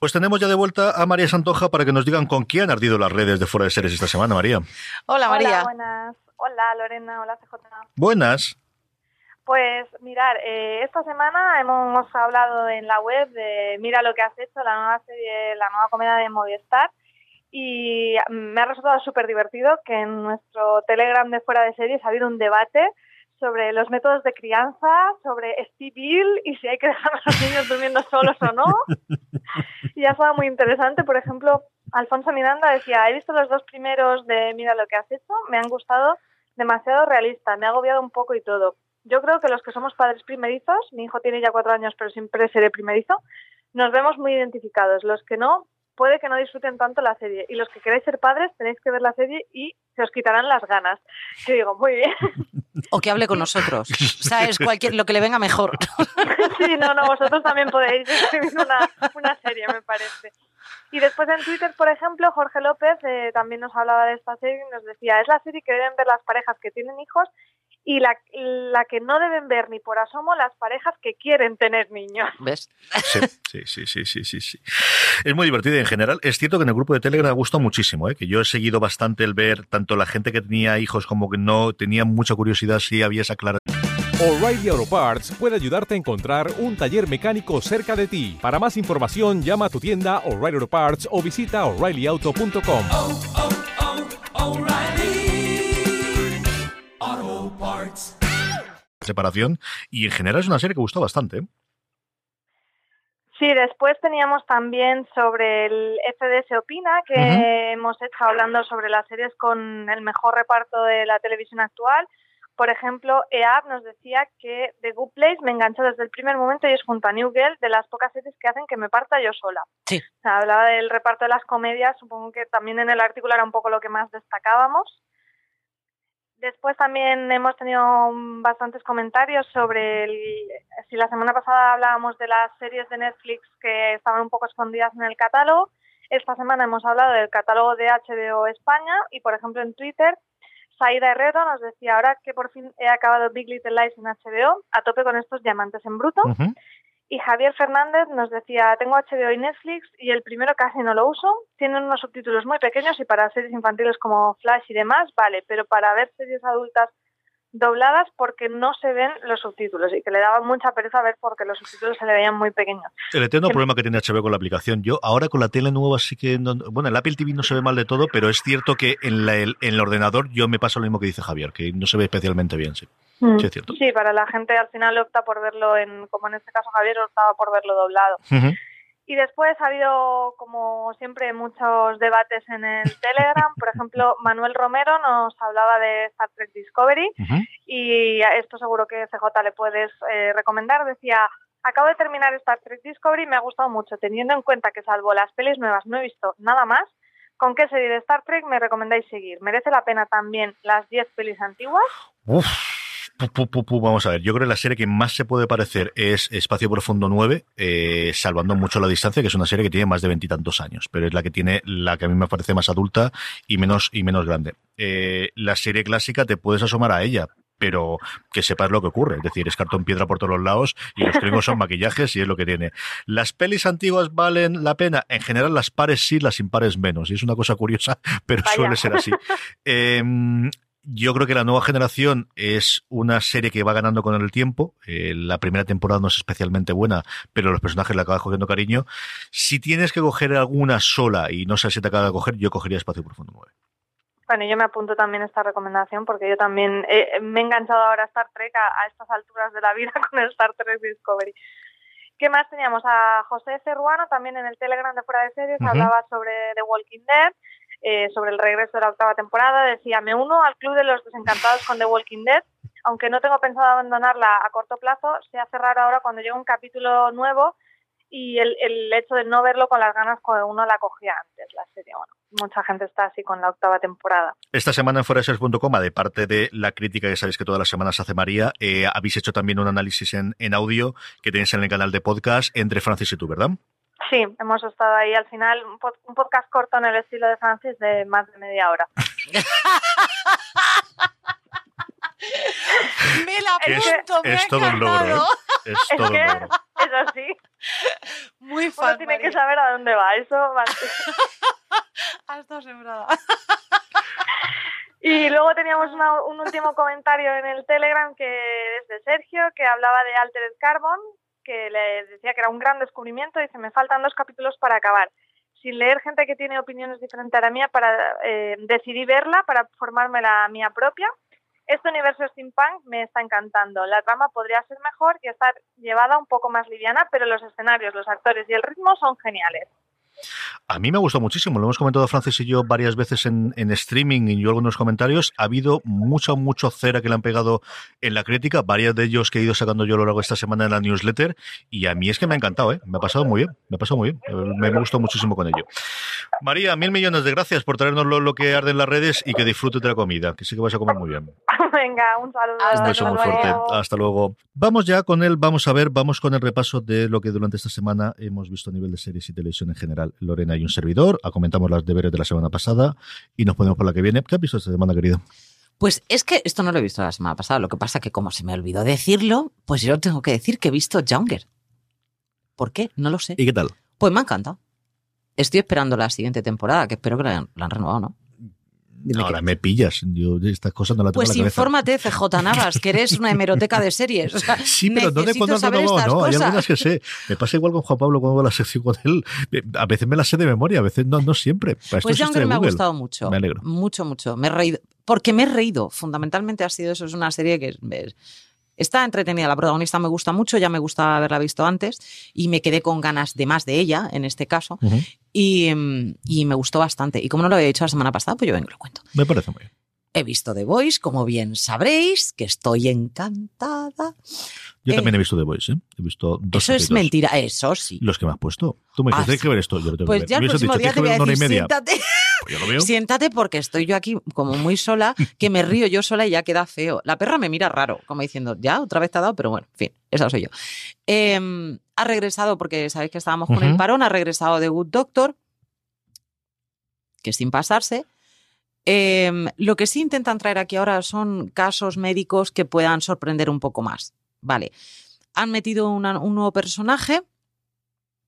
Pues tenemos ya de vuelta a María Santoja para que nos digan con quién han ardido las redes de fuera de series esta semana, María. Hola, María. Hola, buenas. Hola, Lorena. Hola, CJ. Buenas. Pues mirar, eh, esta semana hemos hablado en la web de Mira lo que has hecho, la nueva serie, la nueva comedia de Movistar. Y me ha resultado súper divertido que en nuestro Telegram de Fuera de Series ha habido un debate sobre los métodos de crianza, sobre Steve Bill y si hay que dejar a los niños durmiendo solos o no. Y ha estado muy interesante. Por ejemplo, Alfonso Miranda decía, he visto los dos primeros de Mira lo que has hecho, me han gustado demasiado realista, me ha agobiado un poco y todo. Yo creo que los que somos padres primerizos, mi hijo tiene ya cuatro años, pero siempre seré primerizo, nos vemos muy identificados. Los que no, puede que no disfruten tanto la serie. Y los que queréis ser padres, tenéis que ver la serie y se os quitarán las ganas. Yo digo, muy bien. O que hable con nosotros. ¿Sabes? Cualquier, lo que le venga mejor. Sí, no, no, vosotros también podéis escribir una, una serie, me parece. Y después en Twitter, por ejemplo, Jorge López eh, también nos hablaba de esta serie y nos decía, es la serie que deben ver las parejas que tienen hijos y la, la que no deben ver ni por asomo las parejas que quieren tener niños. ¿Ves? Sí, sí, sí, sí, sí, sí. Es muy divertido en general. Es cierto que en el grupo de Telegram ha gustado muchísimo, ¿eh? que yo he seguido bastante el ver tanto la gente que tenía hijos como que no tenía mucha curiosidad si había esa clara. O'Reilly Auto Parts puede ayudarte a encontrar un taller mecánico cerca de ti. Para más información, llama a tu tienda O'Reilly Auto Parts o visita oreillyauto.com. separación y en general es una serie que gustó bastante. ¿eh? Sí, después teníamos también sobre el FDS Opina, que hemos hecho hablando sobre las series con el mejor reparto de la televisión actual, Por ejemplo, EAP nos decía que The Good Place me enganchó desde el primer momento y es junto a New Girl de las pocas series que hacen que me parta yo sola. Sí. O sea, hablaba del reparto de las comedias, supongo que también en el artículo era un poco lo que más destacábamos. Después también hemos tenido bastantes comentarios sobre el, si la semana pasada hablábamos de las series de Netflix que estaban un poco escondidas en el catálogo. Esta semana hemos hablado del catálogo de HBO España y, por ejemplo, en Twitter, Saida Herrero nos decía ahora que por fin he acabado Big Little Lies en HBO, a tope con estos diamantes en bruto. Y Javier Fernández nos decía, tengo HBO y Netflix y el primero casi no lo uso. Tienen unos subtítulos muy pequeños y para series infantiles como Flash y demás, vale, pero para ver series adultas dobladas porque no se ven los subtítulos y que le daba mucha pereza ver porque los subtítulos se le veían muy pequeños. El eterno Que- problema que tiene HBO con la aplicación. Yo ahora con la tele nueva sí que... no- bueno, el Apple TV no se ve mal de todo, pero es cierto que en, la- el, en el ordenador yo me paso lo mismo que dice Javier, que no se ve especialmente bien, sí. Mm. Sí, es cierto. Sí, para la gente al final opta por verlo en, como en este caso Javier optaba por verlo doblado. Y después ha habido, como siempre, muchos debates en el Telegram. Por ejemplo, Manuel Romero nos hablaba de Star Trek Discovery y a esto seguro que CJ le puedes eh, recomendar. Decía, acabo de terminar Star Trek Discovery y me ha gustado mucho, teniendo en cuenta que salvo las pelis nuevas no he visto nada más. ¿Con qué serie de Star Trek me recomendáis seguir? ¿Merece la pena también las 10 pelis antiguas? Uf. Pu, pu, pu, pu, vamos a ver, yo creo que la serie que más se puede parecer es Espacio Profundo 9, eh, salvando mucho la distancia, que es una serie que tiene más de veintitantos años, pero es la que tiene la que a mí me parece más adulta y menos, y menos grande. Eh, la serie clásica te puedes asomar a ella, pero que sepas lo que ocurre. Es decir, es cartón piedra por todos los lados y los gringos son maquillajes y es lo que tiene. ¿Las pelis antiguas valen la pena? En general, las pares sí, las impares menos. Y es una cosa curiosa, pero Vaya. suele ser así. Eh, yo creo que la nueva generación es una serie que va ganando con el tiempo. Eh, la primera temporada no es especialmente buena, pero los personajes le acaban cogiendo cariño. Si tienes que coger alguna sola y no sé si te acaba de coger, yo cogería Espacio Profundo 9. Bueno, yo me apunto también esta recomendación porque yo también eh, me he enganchado ahora a Star Trek a, a estas alturas de la vida con el Star Trek Discovery. ¿Qué más teníamos? A José Cerruano también en el Telegram de Fuera de Series hablaba sobre The Walking Dead, eh, sobre el regreso de la octava temporada. Decía, me uno al club de los desencantados con The Walking Dead. Aunque no tengo pensado abandonarla a corto plazo, se hace raro ahora cuando llega un capítulo nuevo y el, el hecho de no verlo con las ganas como uno la cogía antes, la serie. Bueno, mucha gente está así con la octava temporada. Esta semana en foraseries.com, de parte de la crítica que sabéis que todas las semanas hace María, eh, habéis hecho también un análisis en, en audio que tenéis en el canal de podcast entre Francis y tú, ¿verdad? Sí, hemos estado ahí al final, un, pod- un podcast corto en el estilo de Francis de más de media hora. Me la Que es- apunto, me es ha todo un logro, encantado. ¿eh? Es todo un que, logro. eso sí, Muy uno fan, tiene que saber a dónde va, eso va. Has estado sembrada. Y luego teníamos una- un último comentario en el Telegram que es de Sergio, que hablaba de Altered Carbon, que le decía que era un gran descubrimiento. Dice, me faltan dos capítulos para acabar. Sin leer gente que tiene opiniones diferentes a la mía, para eh, decidí verla para formarme la mía propia. Este universo steampunk me está encantando. La trama podría ser mejor y estar llevada un poco más liviana, pero los escenarios, los actores y el ritmo son geniales. A mí me ha gustado muchísimo, lo hemos comentado Francis y yo varias veces en, streaming y yo algunos comentarios. Ha habido mucho, mucho cera que le han pegado en la crítica, varios de ellos que he ido sacando yo a lo largo de esta semana en la newsletter. Y a mí es que me ha encantado, ¿eh? me ha pasado muy bien, me ha pasado muy bien, Eh, me, me gustó muchísimo con ello. María, mil millones de gracias por traernos lo, lo que arde en las redes y que disfrutes de la comida, que sé que vas a comer muy bien. Venga, un saludo. Un beso muy fuerte. Hasta luego. Vamos ya con él, vamos a ver, vamos con el repaso de lo que durante esta semana hemos visto a nivel de series y televisión en general. Lorena y un servidor, a comentamos las deberes de la semana pasada y nos ponemos por la que viene. ¿Qué has visto esta semana, querido? Pues es que esto no lo he visto la semana pasada. Lo que pasa que como se me olvidó decirlo, pues yo tengo que decir que he visto Younger. ¿Por qué? No lo sé. ¿Y qué tal? Pues me ha encantado. Estoy esperando la siguiente temporada, que espero que la han renovado, ¿no? Dime Ahora me pillas. Yo estas cosas no las tengo Pues en la cabeza. infórmate, CJ Navas, que eres una hemeroteca de series. O sea, Sí, pero no de necesito cuando renovado, estas no. Hay cosas. algunas que sé. Me pasa igual con Juan Pablo cuando hago la sección con él. A veces me las sé de memoria, a veces no, no siempre. Para Pues Younger me ha gustado mucho. Me alegro. Mucho, mucho. Me he reído. Porque me he reído. Fundamentalmente ha sido eso. Es una serie que está entretenida. La protagonista me gusta mucho. Ya me gusta haberla visto antes. Y me quedé con ganas de más de ella, en este caso. Y, mm, y me gustó bastante. Y como no lo había dicho la semana pasada, pues yo vengo y lo cuento. Me parece muy bien. he visto The Voice, como bien sabréis, que estoy encantada. Yo Eh, también he visto The Voice, ¿eh? He visto dos Eso es mentira, eso sí. Los que me has puesto. Tú me dices, Ah, que ver esto. Yo lo tengo Pues que ver. ya el próximo dicho, día te voy a decir, media. siéntate. Pues yo lo veo. Siéntate porque estoy yo aquí como muy sola, que me río yo sola y ya queda feo. La perra me mira raro, como diciendo, ya, otra vez te ha dado, pero bueno, en fin, esa soy yo. Eh, ha regresado, porque sabéis que estábamos con el parón, ha regresado The Good Doctor, que sin pasarse. Eh, lo que sí intentan traer aquí ahora son casos médicos que puedan sorprender un poco más. Vale. Han metido una- un nuevo personaje,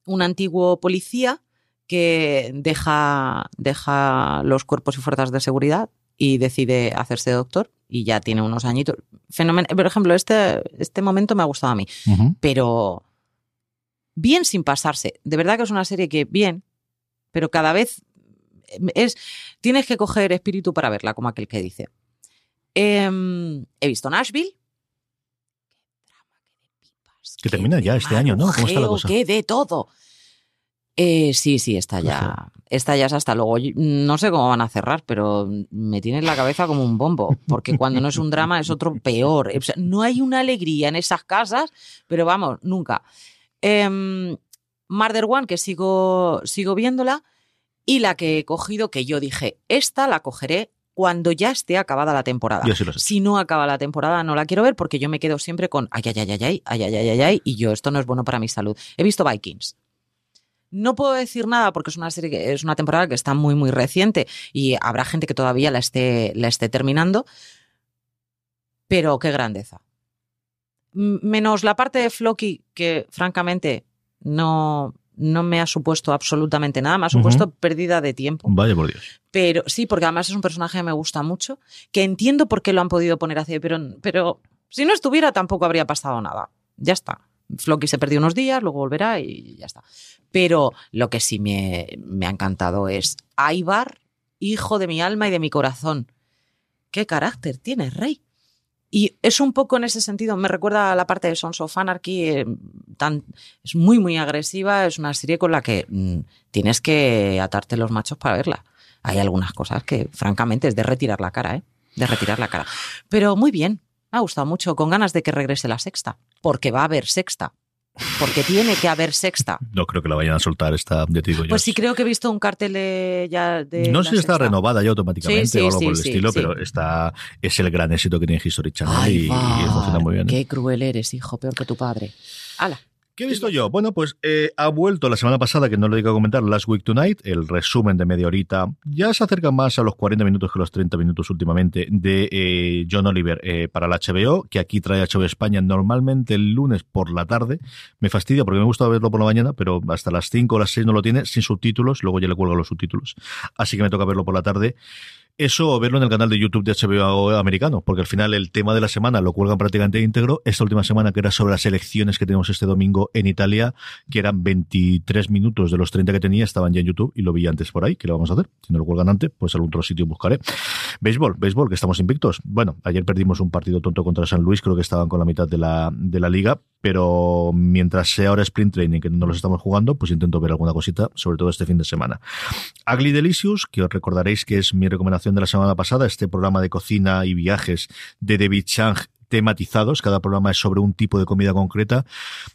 un antiguo policía que deja, deja los cuerpos y fuerzas de seguridad y decide hacerse doctor y ya tiene unos añitos. Fenomen Por ejemplo, este, este momento me ha gustado a mí, pero bien sin pasarse. De verdad que es una serie que bien, pero cada vez es tienes que coger espíritu para verla, como aquel que dice. Em, he visto Nashville. Que termina ya este año, ¿no? ¿Cómo está la Marujeo, cosa? que de todo. Eh, sí, sí, está ya. Está ya es hasta luego. Yo No sé cómo van a cerrar, pero me tiene en la cabeza como un bombo. Porque cuando no es un drama es otro peor. O sea, no hay una alegría en esas casas, pero vamos, nunca. Em, Murder One, que sigo, sigo viéndola, y la que he cogido, que yo dije, esta la cogeré cuando ya esté acabada la temporada. Y así lo hecho. Si no acaba la temporada, no la quiero ver porque yo me quedo siempre con ay, ay, ay, ay, ay, ay, ay, ay, ay, ay, y yo, esto no es bueno para mi salud. He visto Vikings. No puedo decir nada porque es una serie que es una temporada que está muy, muy reciente y habrá gente que todavía la esté, la esté terminando. Pero qué grandeza. Menos la parte de Floki, que francamente no, no me ha supuesto absolutamente nada, me ha supuesto pérdida de tiempo. Vaya por Dios. Pero sí, porque además es un personaje que me gusta mucho, que entiendo por qué lo han podido poner así, pero, pero si no estuviera tampoco habría pasado nada. Ya está. Floki se perdió unos días, luego volverá y ya está. Pero lo que sí me, me ha encantado es Aibar, hijo de mi alma y de mi corazón. ¿Qué carácter tiene, Rey? Y es un poco en ese sentido, me recuerda a la parte de Sons of Anarchy, eh, es muy, muy agresiva, es una serie con la que mm, tienes que atarte los machos para verla. Hay algunas cosas que, francamente, es de retirar la cara, ¿eh? De retirar la cara. Pero muy bien, me ha gustado mucho, con ganas de que regrese la sexta, porque va a haber sexta, porque tiene que haber sexta. No creo que la vayan a soltar esta, ya te digo yo. Pues sí, creo que he visto un cartel de, ya de. no sé si está renovada ya automáticamente Sí, sí, o algo sí, por el estilo, pero está, es el gran éxito que tiene History Channel Ay, y, y funciona muy bien. ¿eh? Qué cruel eres, hijo, peor que tu padre. Hala. ¿Qué he visto yo? Bueno, pues eh, ha vuelto la semana pasada, que no lo he a comentar, Last Week Tonight, el resumen de media horita. Ya se acerca más a los 40 minutos que los 30 minutos últimamente de eh, John Oliver eh, para la HBO, que aquí trae HBO España normalmente el lunes por la tarde. Me fastidia porque me gusta verlo por la mañana, pero hasta las 5 o las 6 no lo tiene, sin subtítulos, luego ya le cuelgo los subtítulos. Así que me toca verlo por la tarde. Eso o verlo en el canal de YouTube de HBO americano, porque al final el tema de la semana lo cuelgan prácticamente íntegro. Esta última semana que era sobre las elecciones que tenemos este domingo en Italia, que eran 23 minutos de los 30 que tenía, estaban ya en YouTube y lo vi antes por ahí, que lo vamos a hacer. Si no lo cuelgan antes, pues algún otro sitio buscaré. Béisbol, béisbol, que estamos invictos. Bueno, ayer perdimos un partido tonto contra San Luis, creo que estaban con la mitad de la, de la liga, pero mientras sea ahora sprint training, que no los estamos jugando, pues intento ver alguna cosita, sobre todo este fin de semana. Ugly Delicious, que os recordaréis que es mi recomendación de la semana pasada, este programa de cocina y viajes de David Chang tematizados, cada programa es sobre un tipo de comida concreta.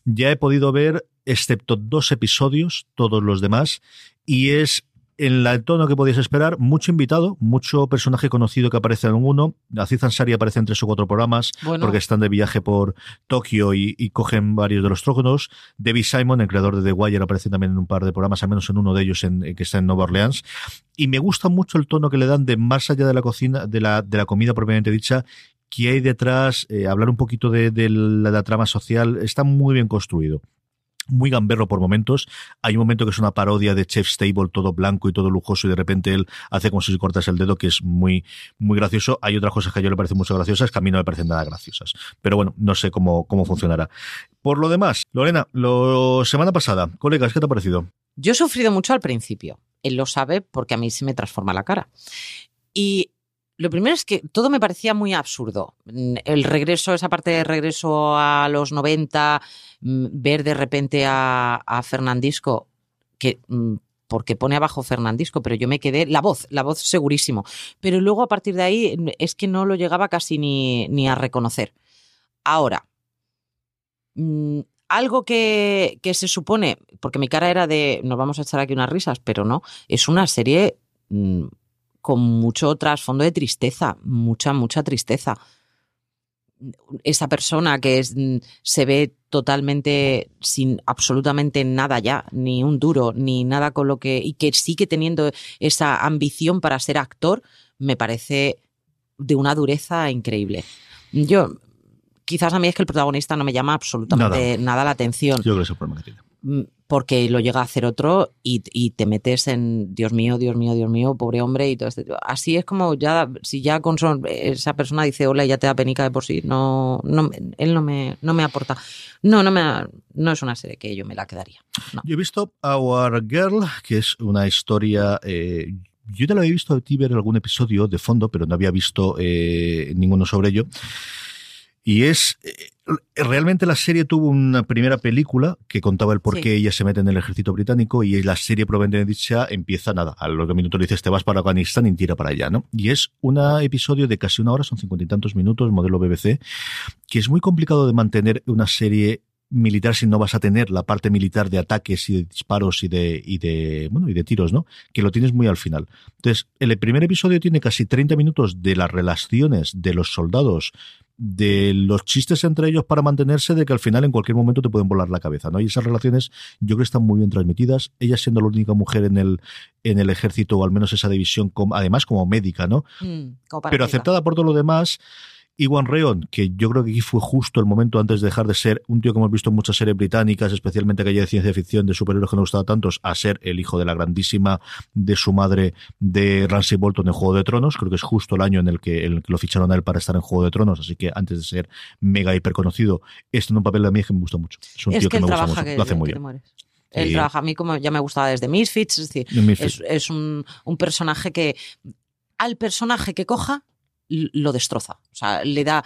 Ya he podido ver, excepto dos episodios, todos los demás, y es en la- el tono que podíais esperar, mucho invitado, mucho personaje conocido que aparece en uno. Aziz Ansari aparece en tres o cuatro programas Bueno. porque están de viaje por Tokio y, y cogen varios de los tróconos. David Simon, el creador de The Wire, aparece también en un par de programas, al menos en uno de ellos en, que está en Nueva Orleans. Y me gusta mucho el tono que le dan de más allá de la cocina, de la, de la comida propiamente dicha, que hay detrás, eh, hablar un poquito de, de la, la trama social, está muy bien construido muy gamberro por momentos. Hay un momento que es una parodia de Chef Stable, todo blanco y todo lujoso, y de repente él hace como si cortas el dedo, que es muy, muy gracioso. Hay otras cosas que a yo le parecen mucho graciosas, que a mí no me parecen nada graciosas. Pero bueno, no sé cómo, cómo funcionará. Por lo demás, Lorena, lo semana pasada, colegas, ¿qué te ha parecido? Yo he sufrido mucho al principio. Él lo sabe porque a mí se me transforma la cara. Y lo primero es que todo me parecía muy absurdo. Mm, El regreso, esa parte de regreso a los 90, mm, ver de repente a, Fernandisco, que mm, porque pone abajo Fernandisco, pero yo me quedé, la voz, la voz segurísimo. Pero luego a partir de ahí es que no lo llegaba casi ni, ni a reconocer. Ahora, algo que, que se supone, porque mi cara era de, nos vamos a echar aquí unas risas, pero no, es una serie con mucho trasfondo de tristeza, mucha, mucha tristeza. Esa persona que es, mm, se ve totalmente sin absolutamente nada ya, ni un duro, ni nada con lo que, y que sigue teniendo esa ambición para ser actor, me parece de una dureza increíble. Yo, quizás a mí es que el protagonista no me llama absolutamente nada, la atención Yo creo que es el problema que tiene. Porque lo llega a hacer otro y, y te metes en Dios mío, Dios mío, Dios mío, pobre hombre y todo este. Así es como ya, si ya con esa persona dice hola y ya te da penica de por sí, no, no él no me, no me aporta. No, no me, no es una serie que yo me la quedaría. Yo he visto Our Girl, que es una historia. eh, yo ya lo había visto a ti ver algún episodio de fondo, pero no había visto eh, ninguno sobre ello. Y es. Realmente la serie tuvo una primera película que contaba el por Sí. qué ella se mete en el ejército británico y la serie probablemente dicha empieza nada. A los dos minutos le dices te vas para Afganistán y tira para allá, ¿no? Y es un episodio de casi una hora, son cincuenta y tantos minutos, modelo BBC, que es muy complicado de mantener una serie militar si no vas a tener la parte militar de ataques y de disparos y de, y de, bueno, y de tiros, ¿no? Que lo tienes muy al final. Entonces, el primer episodio tiene casi 30 minutos de las relaciones de los soldados, de los chistes entre ellos para mantenerse, de que al final en cualquier momento te pueden volar la cabeza, ¿no? Y esas relaciones yo creo que están muy bien transmitidas. Ella siendo la única mujer en el, en el ejército, o al menos esa división, como- además como médica, ¿no? Mm, pero aceptada por todo lo demás. Iwan Reon, que yo creo que aquí fue justo el momento antes de dejar de ser un tío que hemos visto en muchas series británicas, especialmente aquella de ciencia ficción de superhéroes que nos gustaba tantos, a ser el hijo de la grandísima de su madre de Ramsay Bolton en Juego de Tronos. Creo que es justo el año en el que, en el que lo ficharon a él para estar en Juego de Tronos, así que antes de ser mega hiper conocido, esto en un papel de mí que me gusta mucho. Es un es tío que me gusta mucho, que, lo hace muy bien. Él Sí. trabaja a mí como ya me gustaba desde Misfits, es decir, Misfits. es, es un, un personaje que al personaje que coja lo destroza. O sea, le da.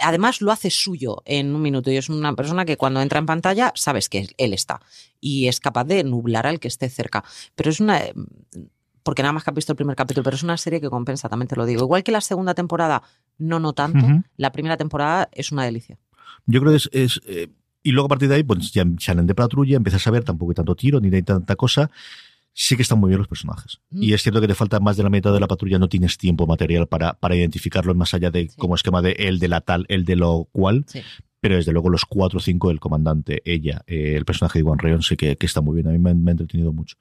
Además, lo hace suyo en un minuto. Y es una persona que cuando entra en pantalla sabes que él está. Y es capaz de nublar al que esté cerca. Pero es una. Porque nada más que has visto el primer capítulo, pero es una serie que compensa, también te lo digo. Igual que la segunda temporada, no, no tanto. La primera temporada es una delicia. Yo creo que es. es, eh, y luego a partir de ahí, pues ya salen de patrulla, empiezas a ver tampoco hay tanto tiro ni hay tanta cosa. Sí que están muy bien los personajes. Mm. Y es cierto que te falta más de la mitad de la patrulla, no tienes tiempo material para, para identificarlo más allá de como esquema de el de la tal, el de lo cual. Sí. Pero desde luego los cuatro o cinco, el comandante, ella, eh, el personaje de Iwan Reon, sí que, que está muy bien. A mí me, me ha entretenido mucho.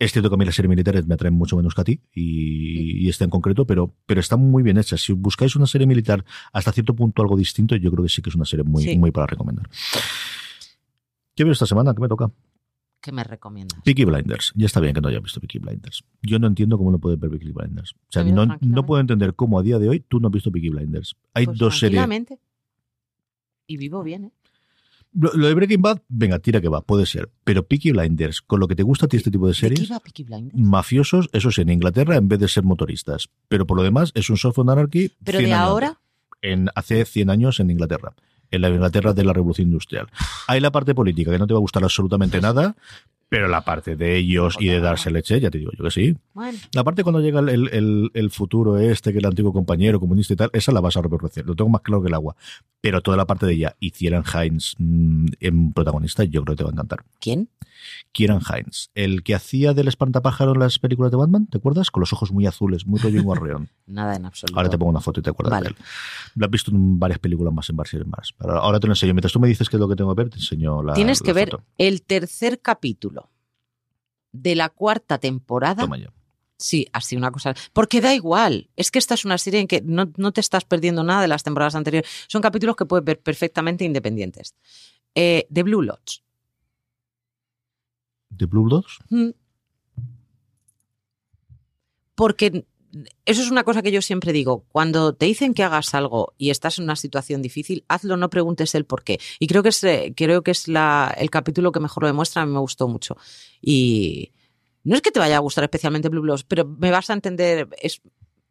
Es cierto que a mí las series militares me atraen mucho menos que a ti, y, y esta en concreto, pero, pero está muy bien hecha. Si buscáis una serie militar hasta cierto punto algo distinto, yo creo que sí que es una serie muy, Sí. muy para recomendar. ¿Qué veo esta semana? ¿Qué me toca? ¿Qué me recomiendas? Peaky Blinders. Ya está bien que no haya visto Peaky Blinders. Yo no entiendo cómo no puedes ver Peaky Blinders. O sea, no, no puedo entender cómo a día de hoy tú no has visto Peaky Blinders. Hay Pues dos series. Y vivo bien, ¿eh? Lo, de Breaking Bad, venga, tira que va, puede ser. Pero Peaky Blinders, con lo que te gusta a ti este tipo de ¿De qué series, Peaky Blinders? mafiosos, eso sí, en Inglaterra en vez de ser motoristas. Pero por lo demás es un software anarchy. Pero 100 de ahora. En, hace 100 años en Inglaterra. En la Inglaterra de la Revolución Industrial. Hay la parte política que no te va a gustar absolutamente nada, pero la parte de ellos y de darse leche, ya te digo yo que sí. bueno, La parte cuando llega el, el- el- futuro este, que el antiguo compañero comunista y tal, esa la vas a reproducir. Lo tengo más claro que el agua. Pero toda la parte de ella y Kieran Hines mm, en protagonista, yo creo que te va a encantar. ¿quién? Kieran Hines, el que hacía del espantapájaro en las películas de Batman, ¿te acuerdas? Con los ojos muy azules, muy rollo Guarreón. Nada en absoluto. Ahora te pongo una foto y te acuerdas Vale. de él. Lo has visto en varias películas más, en varias más. Pero ahora te lo enseño. Mientras tú me dices qué es lo que tengo que ver, te enseño la Tienes la que ver el tercer capítulo de la cuarta temporada. Toma ya. Sí, así una cosa. Porque da igual. Es que esta es una serie en que no, no te estás perdiendo nada de las temporadas anteriores. Son capítulos que puedes ver perfectamente independientes. Eh, The Blue Lodge. ¿De Blue Bloods? Mm. Porque eso es una cosa que yo siempre digo. Cuando te dicen que hagas algo y estás en una situación difícil, hazlo, no preguntes el por qué. Y creo que es, eh, creo que es la, el capítulo que mejor lo demuestra. A mí me gustó mucho. Y no es que te vaya a gustar especialmente Blue Bloods, pero me vas a entender. Es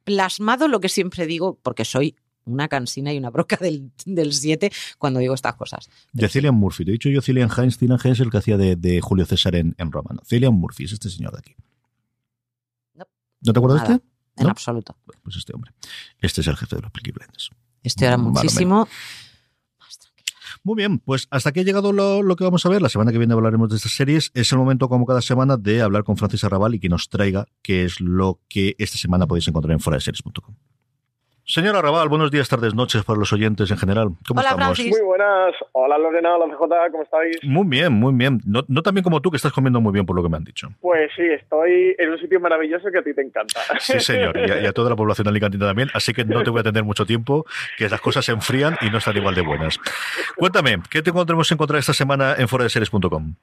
plasmado lo que siempre digo, porque soy una cansina y una broca del, del 7 cuando digo estas cosas. De Cillian Murphy. Te he dicho yo Cillian Hines. Cillian Hines es el que hacía de, de Julio César en, en Roma. ¿no? Cillian Murphy es este señor de aquí. No. ¿No te acuerdas de este? En ¿No? absoluto. Bueno, Pues este hombre. Este es el jefe de los Peaky Blinders. O menos. muchísimo. Muy bien, pues hasta aquí ha llegado lo, lo que vamos a ver. La semana que viene hablaremos de estas series. Es el momento, como cada semana, de hablar con Francis Arrabal y que nos traiga qué es lo que esta semana podéis encontrar en foradeseries.com. Señora Arrabal, buenos días, tardes, noches para los oyentes en general. ¿Cómo Hola, estamos? Francis. Muy buenas. Hola Lorena, hola CJ, ¿cómo estáis? Muy bien, muy bien. No, no tan bien como tú, que estás comiendo muy bien por lo que me han dicho. Pues sí, estoy en un sitio maravilloso que a ti te encanta. Sí, señor, y a, y a toda la población alicantina también, así que no te voy a tener mucho tiempo, que las cosas se enfrían y no están igual de buenas. Cuéntame, ¿qué te encontremos encontrar esta semana en foradeseries.com?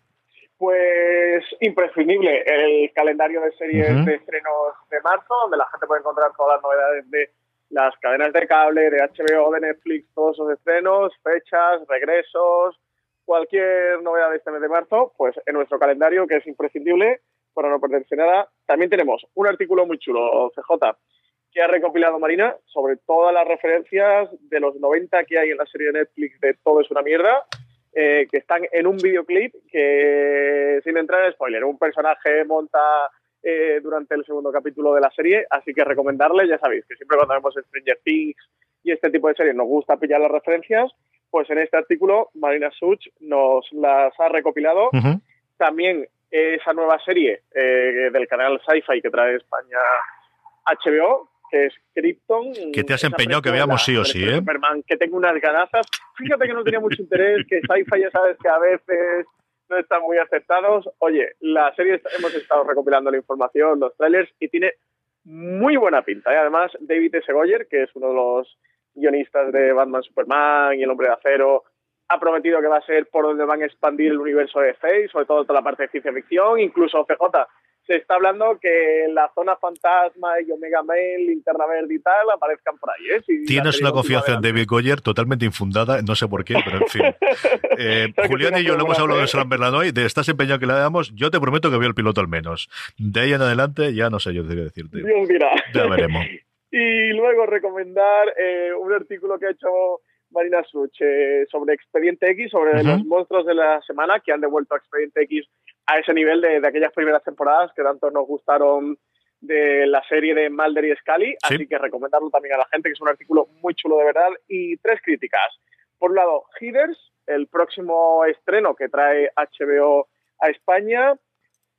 Pues imprescindible el calendario de series de estrenos de marzo, donde la gente puede encontrar todas las novedades de las cadenas de cable, de HBO, de Netflix, todos esos estrenos, fechas, regresos, cualquier novedad de este mes de marzo, pues en nuestro calendario, que es imprescindible para no perderse nada. También tenemos un artículo muy chulo, CJ, que ha recopilado Marina sobre todas las referencias de los 90 que hay en la serie de Netflix de Todo es una mierda, eh, que están en un videoclip que, sin entrar en spoiler, un personaje monta eh, durante el segundo capítulo de la serie, así que recomendarle, ya sabéis, que siempre cuando vemos Stranger Things y este tipo de series nos gusta pillar las referencias, pues en este artículo Marina Such nos las ha recopilado. También esa nueva serie eh, del canal Sci-Fi que trae España HBO, que es Krypton. Que te has empeñado que veamos sí o sí, ¿eh? Superman, que tengo unas ganazas. Fíjate que no tenía mucho interés, que Sci-Fi ya sabes que a veces no están muy aceptados. Oye, la serie hemos estado recopilando la información, los trailers, y tiene muy buena pinta. Y además, David S. Goyer, que es uno de los guionistas de Batman, Superman y El Hombre de Acero, ha prometido que va a ser por donde van a expandir el universo de DC, sobre todo toda la parte de ciencia ficción, incluso CJ. Se está hablando que la zona fantasma y Omega Mail, Linterna Verde y tal aparezcan por ahí. ¿eh? Si Tienes una confianza en. David Goyer totalmente infundada, no sé por qué, pero en fin. Eh, Julián y yo lo hemos hablado de. Slam Berlanoy, de estás empeñado que la veamos, yo te prometo que veo el piloto al menos. De ahí en adelante ya no sé yo qué decirte. Dirá. Ya veremos. Y luego recomendar eh, un artículo que ha hecho Marina Such eh, sobre Expediente X, sobre los monstruos de la semana que han devuelto a Expediente X a ese nivel de, de aquellas primeras temporadas que tanto nos gustaron de la serie de Mulder y Scully. Sí. Así que recomendarlo también a la gente, que es un artículo muy chulo de verdad. Y tres críticas. Por un lado, Heathers, el próximo estreno que trae HBO a España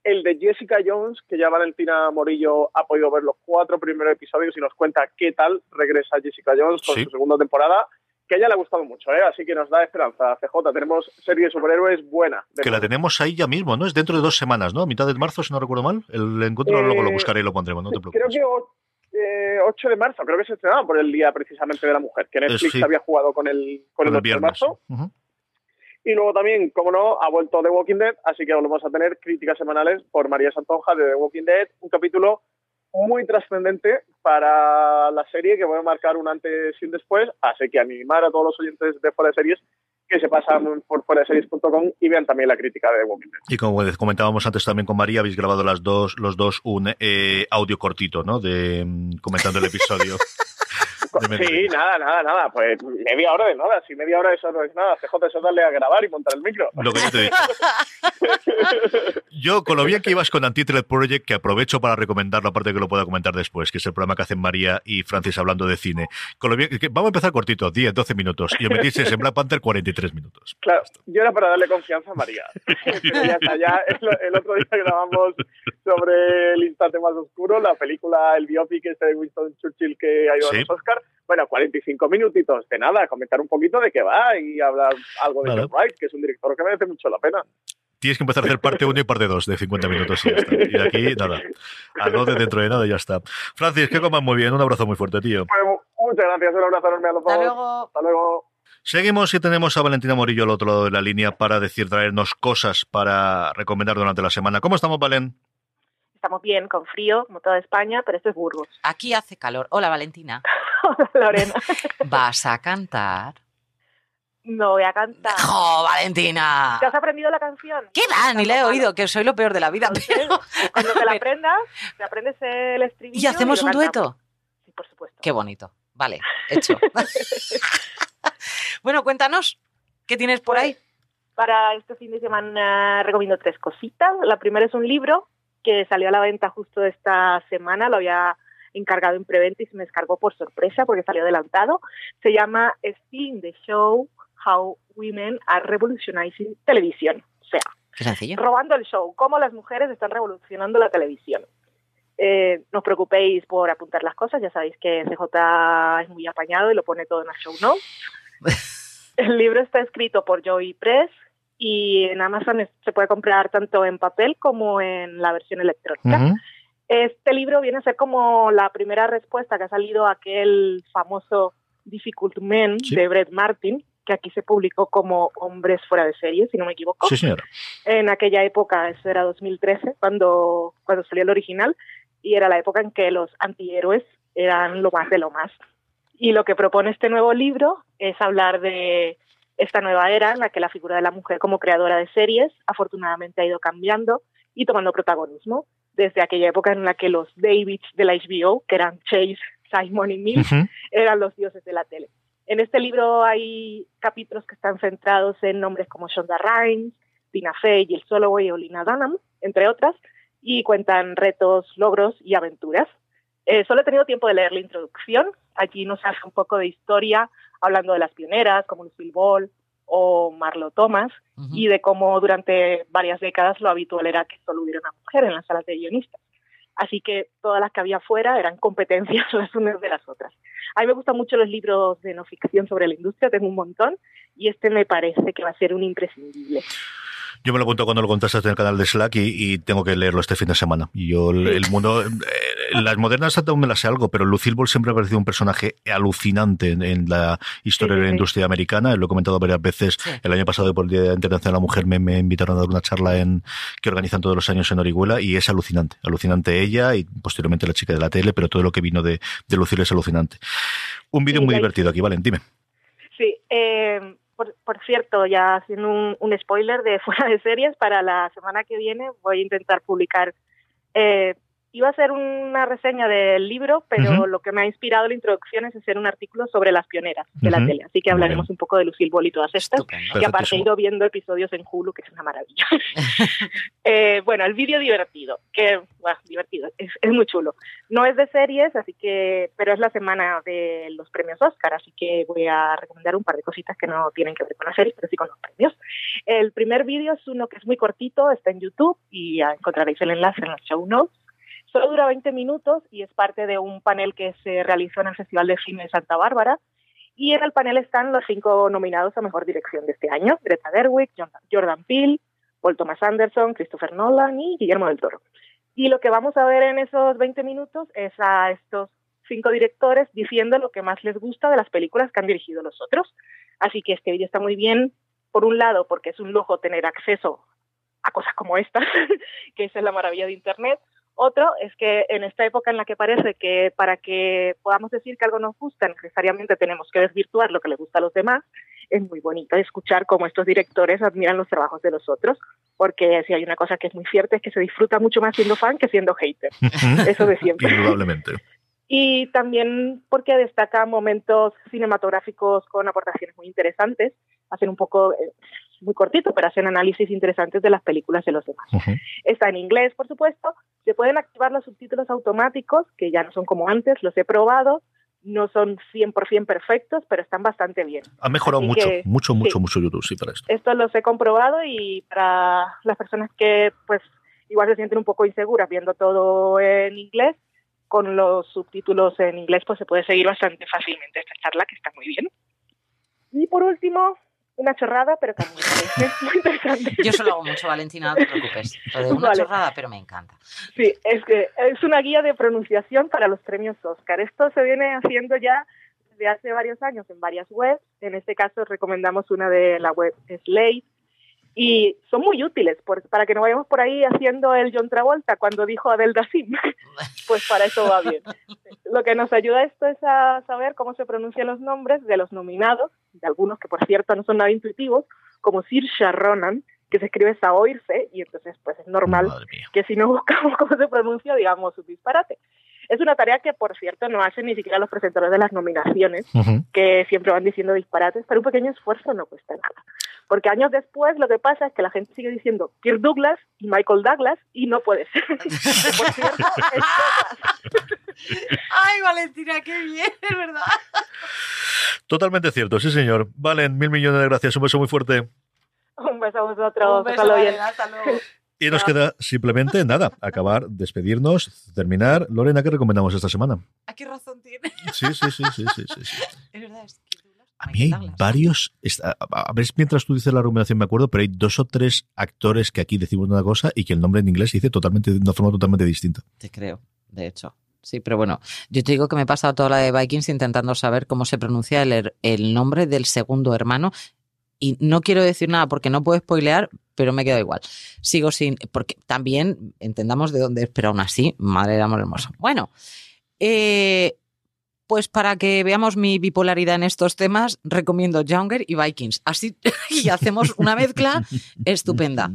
el de Jessica Jones, que ya Valentina Morillo ha podido ver los cuatro primeros episodios y nos cuenta qué tal regresa Jessica Jones con Sí. su segunda temporada, que a ella le ha gustado mucho, ¿eh? así que nos da esperanza. CJ, tenemos serie de superhéroes buena. de Que la tenemos ahí ya mismo, ¿no? Es dentro de dos semanas, ¿no? A mitad de marzo, si no recuerdo mal. El encuentro Eh, luego lo buscaré y lo pondremos, no te Creo que eh, 8 de marzo, creo que se estrenaba por el día precisamente de la mujer, que Netflix sí. había jugado con el, con el 8 de marzo. Y luego también, como no, ha vuelto The Walking Dead, así que volvemos a tener críticas semanales por María Santonja de The Walking Dead, un capítulo muy trascendente para la serie que voy a marcar un antes y un después, así que animar a todos los oyentes de Fuera de Series que se pasan por fuera de series.com y vean también la crítica de The Walking Dead. Y como comentábamos antes también con María, habéis grabado las dos, los dos un eh, audio cortito, ¿no? De mm, comentando el episodio. De Sí, nada, nada, nada, pues media hora de nada, si media hora eso no es nada, CJ eso es darle a grabar y montar el micro. Lo que yo te he dicho. Yo, con lo bien que ibas con Antitred Project, que aprovecho para recomendarlo, aparte que lo pueda comentar después, que es el programa que hacen María y Francis hablando de cine. Con lo bien, que vamos a empezar cortito, 10, 12 minutos, y os metisteis en Black Panther 43 minutos. Claro, yo era para darle confianza a María. Pero ya está, ya el, el otro día grabamos sobre el instante más oscuro, la película, el biopic este de Winston Churchill que ha ido Sí. a los Oscar. Bueno, 45 minutitos de nada, comentar un poquito de qué va y hablar algo de. John Wright, que es un director que merece mucho la pena. Tienes que empezar a hacer parte 1 y parte 2 de 50 minutos y ya está. Y de aquí, nada. Al de dentro de nada y ya está. Francis, que comas muy bien. Un abrazo muy fuerte, tío. Pues, mu- muchas gracias, un abrazo enorme a los dos. Hasta luego. Hasta luego. Seguimos y tenemos a Valentina Morillo al otro lado de la línea para decir, traernos cosas para recomendar durante la semana. ¿Cómo estamos, Valen? Estamos bien, con frío, como toda España, pero esto es Burgos. Aquí hace calor. Hola, Valentina. Lorena, ¿Vas a cantar? No voy a cantar. ¡Jo, Valentina! ¿Te has aprendido la canción? ¿Qué va? Ni le he oído, que soy lo peor de la vida. Pero... Cuando te la aprendas, te aprendes el estribillo. ¿Y hacemos un cantamos. dueto? Sí, por supuesto. Qué bonito. Vale, hecho. bueno, cuéntanos, ¿qué tienes por ahí? Para este fin de semana recomiendo tres cositas. La primera es un libro que salió a la venta justo esta semana, lo había encargado en preventa y se me descargó por sorpresa porque salió adelantado. Se llama Stealing the Show, How Women Are Revolutionizing Television. O sea, robando el show, cómo las mujeres están revolucionando la televisión. Eh, no os preocupéis por apuntar las cosas, ya sabéis que CJ es muy apañado y lo pone todo en el show notes. el libro está escrito por Joey Press y en Amazon se puede comprar tanto en papel como en la versión electrónica. Este libro viene a ser como la primera respuesta que ha salido a aquel famoso Difficult Men Sí. de Brett Martin, que aquí se publicó como Hombres fuera de serie, si no me equivoco. Sí, señora. En aquella época, eso era 2013, cuando, cuando salió el original, y era la época en que los antihéroes eran lo más de lo más. Y lo que propone este nuevo libro es hablar de esta nueva era en la que la figura de la mujer como creadora de series afortunadamente ha ido cambiando y tomando protagonismo desde aquella época en la que los Davids de la HBO, que eran Chase, Simon y Mills, Ujú. eran los dioses de la tele. En este libro hay capítulos que están centrados en nombres como Shonda Rhimes, Tina Fey, Jill Soloway o Lina Dunham, entre otras, y cuentan retos, logros y aventuras. Eh, solo he tenido tiempo de leer la introducción. Allí nos hace un poco de historia, hablando de las pioneras como Lucille Ball o Marlo Thomas, y de cómo durante varias décadas lo habitual era que solo hubiera una mujer en las salas de guionistas. Así que todas las que había fuera eran competencias las unas de las otras. A mí me gustan mucho los libros de no ficción sobre la industria, tengo un montón, y este me parece que va a ser un imprescindible. Yo me lo cuento cuando lo contaste en el canal de Slack y, y tengo que leerlo este fin de semana. Y yo, el, el mundo. eh, las modernas aún me las sé algo, pero Lucille Ball siempre ha parecido un personaje alucinante en, en la historia de la industria americana. Lo he comentado varias veces. El año pasado, por el Día Internacional de la Mujer, me, me invitaron a dar una charla en que organizan todos los años en Orihuela y es alucinante. Alucinante ella y posteriormente la chica de la tele, pero todo lo que vino de, de Lucille es alucinante. Un vídeo muy divertido aquí, Valen, dime. Sí, eh, por, por cierto, ya haciendo un, spoiler de fuera de series, para la semana que viene voy a intentar publicar. eh, iba a hacer una reseña del libro, pero lo que me ha inspirado la introducción es hacer un artículo sobre las pioneras de la tele. Así que hablaremos un poco de Lucille Ball y todas estas. Y aparte he ido viendo episodios en Hulu, que es una maravilla. Eh, bueno, el vídeo divertido, que bueno, divertido, es, es muy chulo. No es de series, así que, pero es la semana de los premios Oscar, así que voy a recomendar un par de cositas que no tienen que ver con las series, pero sí con los premios. El primer vídeo es uno que es muy cortito, está en YouTube y ya encontraréis el enlace en los show notes. Solo dura 20 minutos y es parte de un panel que se realizó en el Festival de Cine de Santa Bárbara. Y en el panel están los cinco nominados a Mejor Dirección de este año. Greta Gerwig, Jordan- Peele, Paul Thomas Anderson, Christopher Nolan y Guillermo del Toro. Y lo que vamos a ver en esos 20 minutos es a estos cinco directores diciendo lo que más les gusta de las películas que han dirigido los otros. Así que este vídeo está muy bien, por un lado, porque es un lujo tener acceso a cosas como esta, que esa es la maravilla de Internet. Otro es que en esta época en la que parece que para que podamos decir que algo nos gusta, necesariamente tenemos que desvirtuar lo que le gusta a los demás, es muy bonito escuchar cómo estos directores admiran los trabajos de los otros, porque si hay una cosa que es muy cierta es que se disfruta mucho más siendo fan que siendo hater. Eso de siempre. Indudablemente. Y también porque destaca momentos cinematográficos con aportaciones muy interesantes, hacen un poco, eh, muy cortito, pero hacen análisis interesantes de las películas de los demás. Está en inglés, por supuesto. Se pueden activar los subtítulos automáticos, que ya no son como antes, los he probado. No son 100% perfectos, pero están bastante bien. Ha mejorado Así mucho, que, mucho, mucho, sí. mucho YouTube, sí, para esto. Esto los he comprobado y para las personas que pues igual se sienten un poco inseguras viendo todo en inglés, con los subtítulos en inglés pues se puede seguir bastante fácilmente esta charla que está muy bien. Y por último, una chorrada, pero que parece muy interesante. Yo se lo hago mucho, Valentina, no te preocupes. Lo de una Vale. chorrada, pero me encanta. Sí, es que es una guía de pronunciación para los premios Oscar. Esto se viene haciendo ya desde hace varios años en varias webs. En este caso recomendamos una de la web Slate. Y son muy útiles por- para que no vayamos por ahí haciendo el John Travolta cuando dijo Adel Dasim. pues para eso va bien. Lo que nos ayuda esto es a saber cómo se pronuncian los nombres de los nominados, de algunos que por cierto no son nada intuitivos, como Saoirse Ronan, que se escribe Saoirse, y entonces pues es normal que si no buscamos cómo se pronuncia, digamos un disparate. Es una tarea que, por cierto, no hacen ni siquiera los presentadores de las nominaciones, que siempre van diciendo disparates, pero un pequeño esfuerzo no cuesta nada. Porque años después lo que pasa es que la gente sigue diciendo Kirk Douglas y Michael Douglas y no puede ser. por cierto, es Ay, Valentina, qué bien, es verdad. Totalmente cierto, sí, señor. Valen, mil millones de gracias. Un beso muy fuerte. Un beso a vosotros. Un beso. Valen, hasta luego. Y nos queda simplemente nada, acabar, despedirnos, terminar. Lorena, ¿qué recomendamos esta semana? ¿A qué razón tiene? Sí, sí, sí, sí, sí, sí. sí. Es verdad, es que A mí hay varios. A ver, mientras tú dices la recomendación me acuerdo, pero hay dos o tres actores que aquí decimos una cosa y que el nombre en inglés se dice totalmente, de una forma totalmente distinta. Te creo, de hecho. Sí, pero bueno, yo te digo que me he pasado toda la de Vikings intentando saber cómo se pronuncia el, el nombre del segundo hermano y no quiero decir nada porque no puedo spoilear, pero me quedo igual. Sigo sin, porque también entendamos de dónde es, pero aún así, madre del amor hermoso. Bueno, eh, pues para que veamos mi bipolaridad en estos temas, recomiendo Younger y Vikings. Así y hacemos una mezcla estupenda.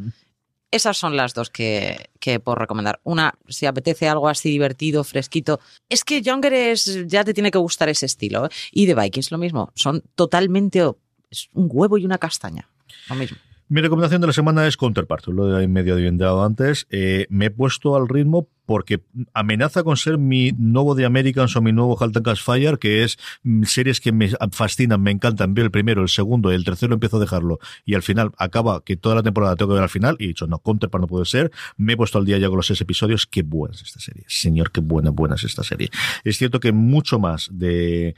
Esas son las dos que, que puedo recomendar. Una, si apetece algo así divertido, fresquito. Es que Younger es, ya te tiene que gustar ese estilo. ¿eh? Y de Vikings lo mismo. Son totalmente es un huevo y una castaña. Lo mismo. Mi recomendación de la semana es Counterpart, lo he medio adivinado antes. Eh, me he puesto al ritmo porque amenaza con ser mi nuevo The Americans o mi nuevo Halt and Fire, que es mm, series que me fascinan, me encantan. Veo el primero, el segundo, el tercero empiezo a dejarlo y al final acaba que toda la temporada tengo que ver al final y he dicho, no, Counterpart no puede ser. Me he puesto al día ya con los seis episodios. Qué buena es esta serie. Señor, qué buena, buena es esta serie. Es cierto que mucho más de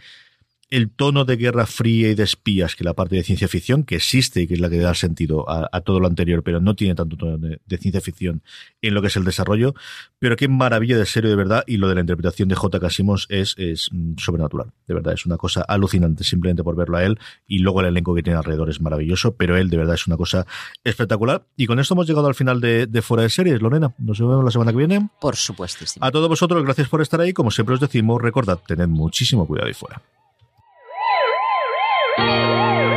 el tono de guerra fría y de espías que la parte de ciencia ficción, que existe y que es la que da sentido a, a todo lo anterior, pero no tiene tanto tono de, de ciencia ficción en lo que es el desarrollo. Pero qué maravilla de serio de verdad, y lo de la interpretación de J.K. Simmons es, es mm, sobrenatural. De verdad, es una cosa alucinante simplemente por verlo a él, y luego el elenco que tiene alrededor es maravilloso, pero él de verdad es una cosa espectacular. Y con esto hemos llegado al final de, de Fuera de Series, Lorena. Nos vemos la semana que viene. Por supuestísimo. A todos vosotros, gracias por estar ahí. Como siempre os decimos, recordad, tened muchísimo cuidado ahí fuera. Woo!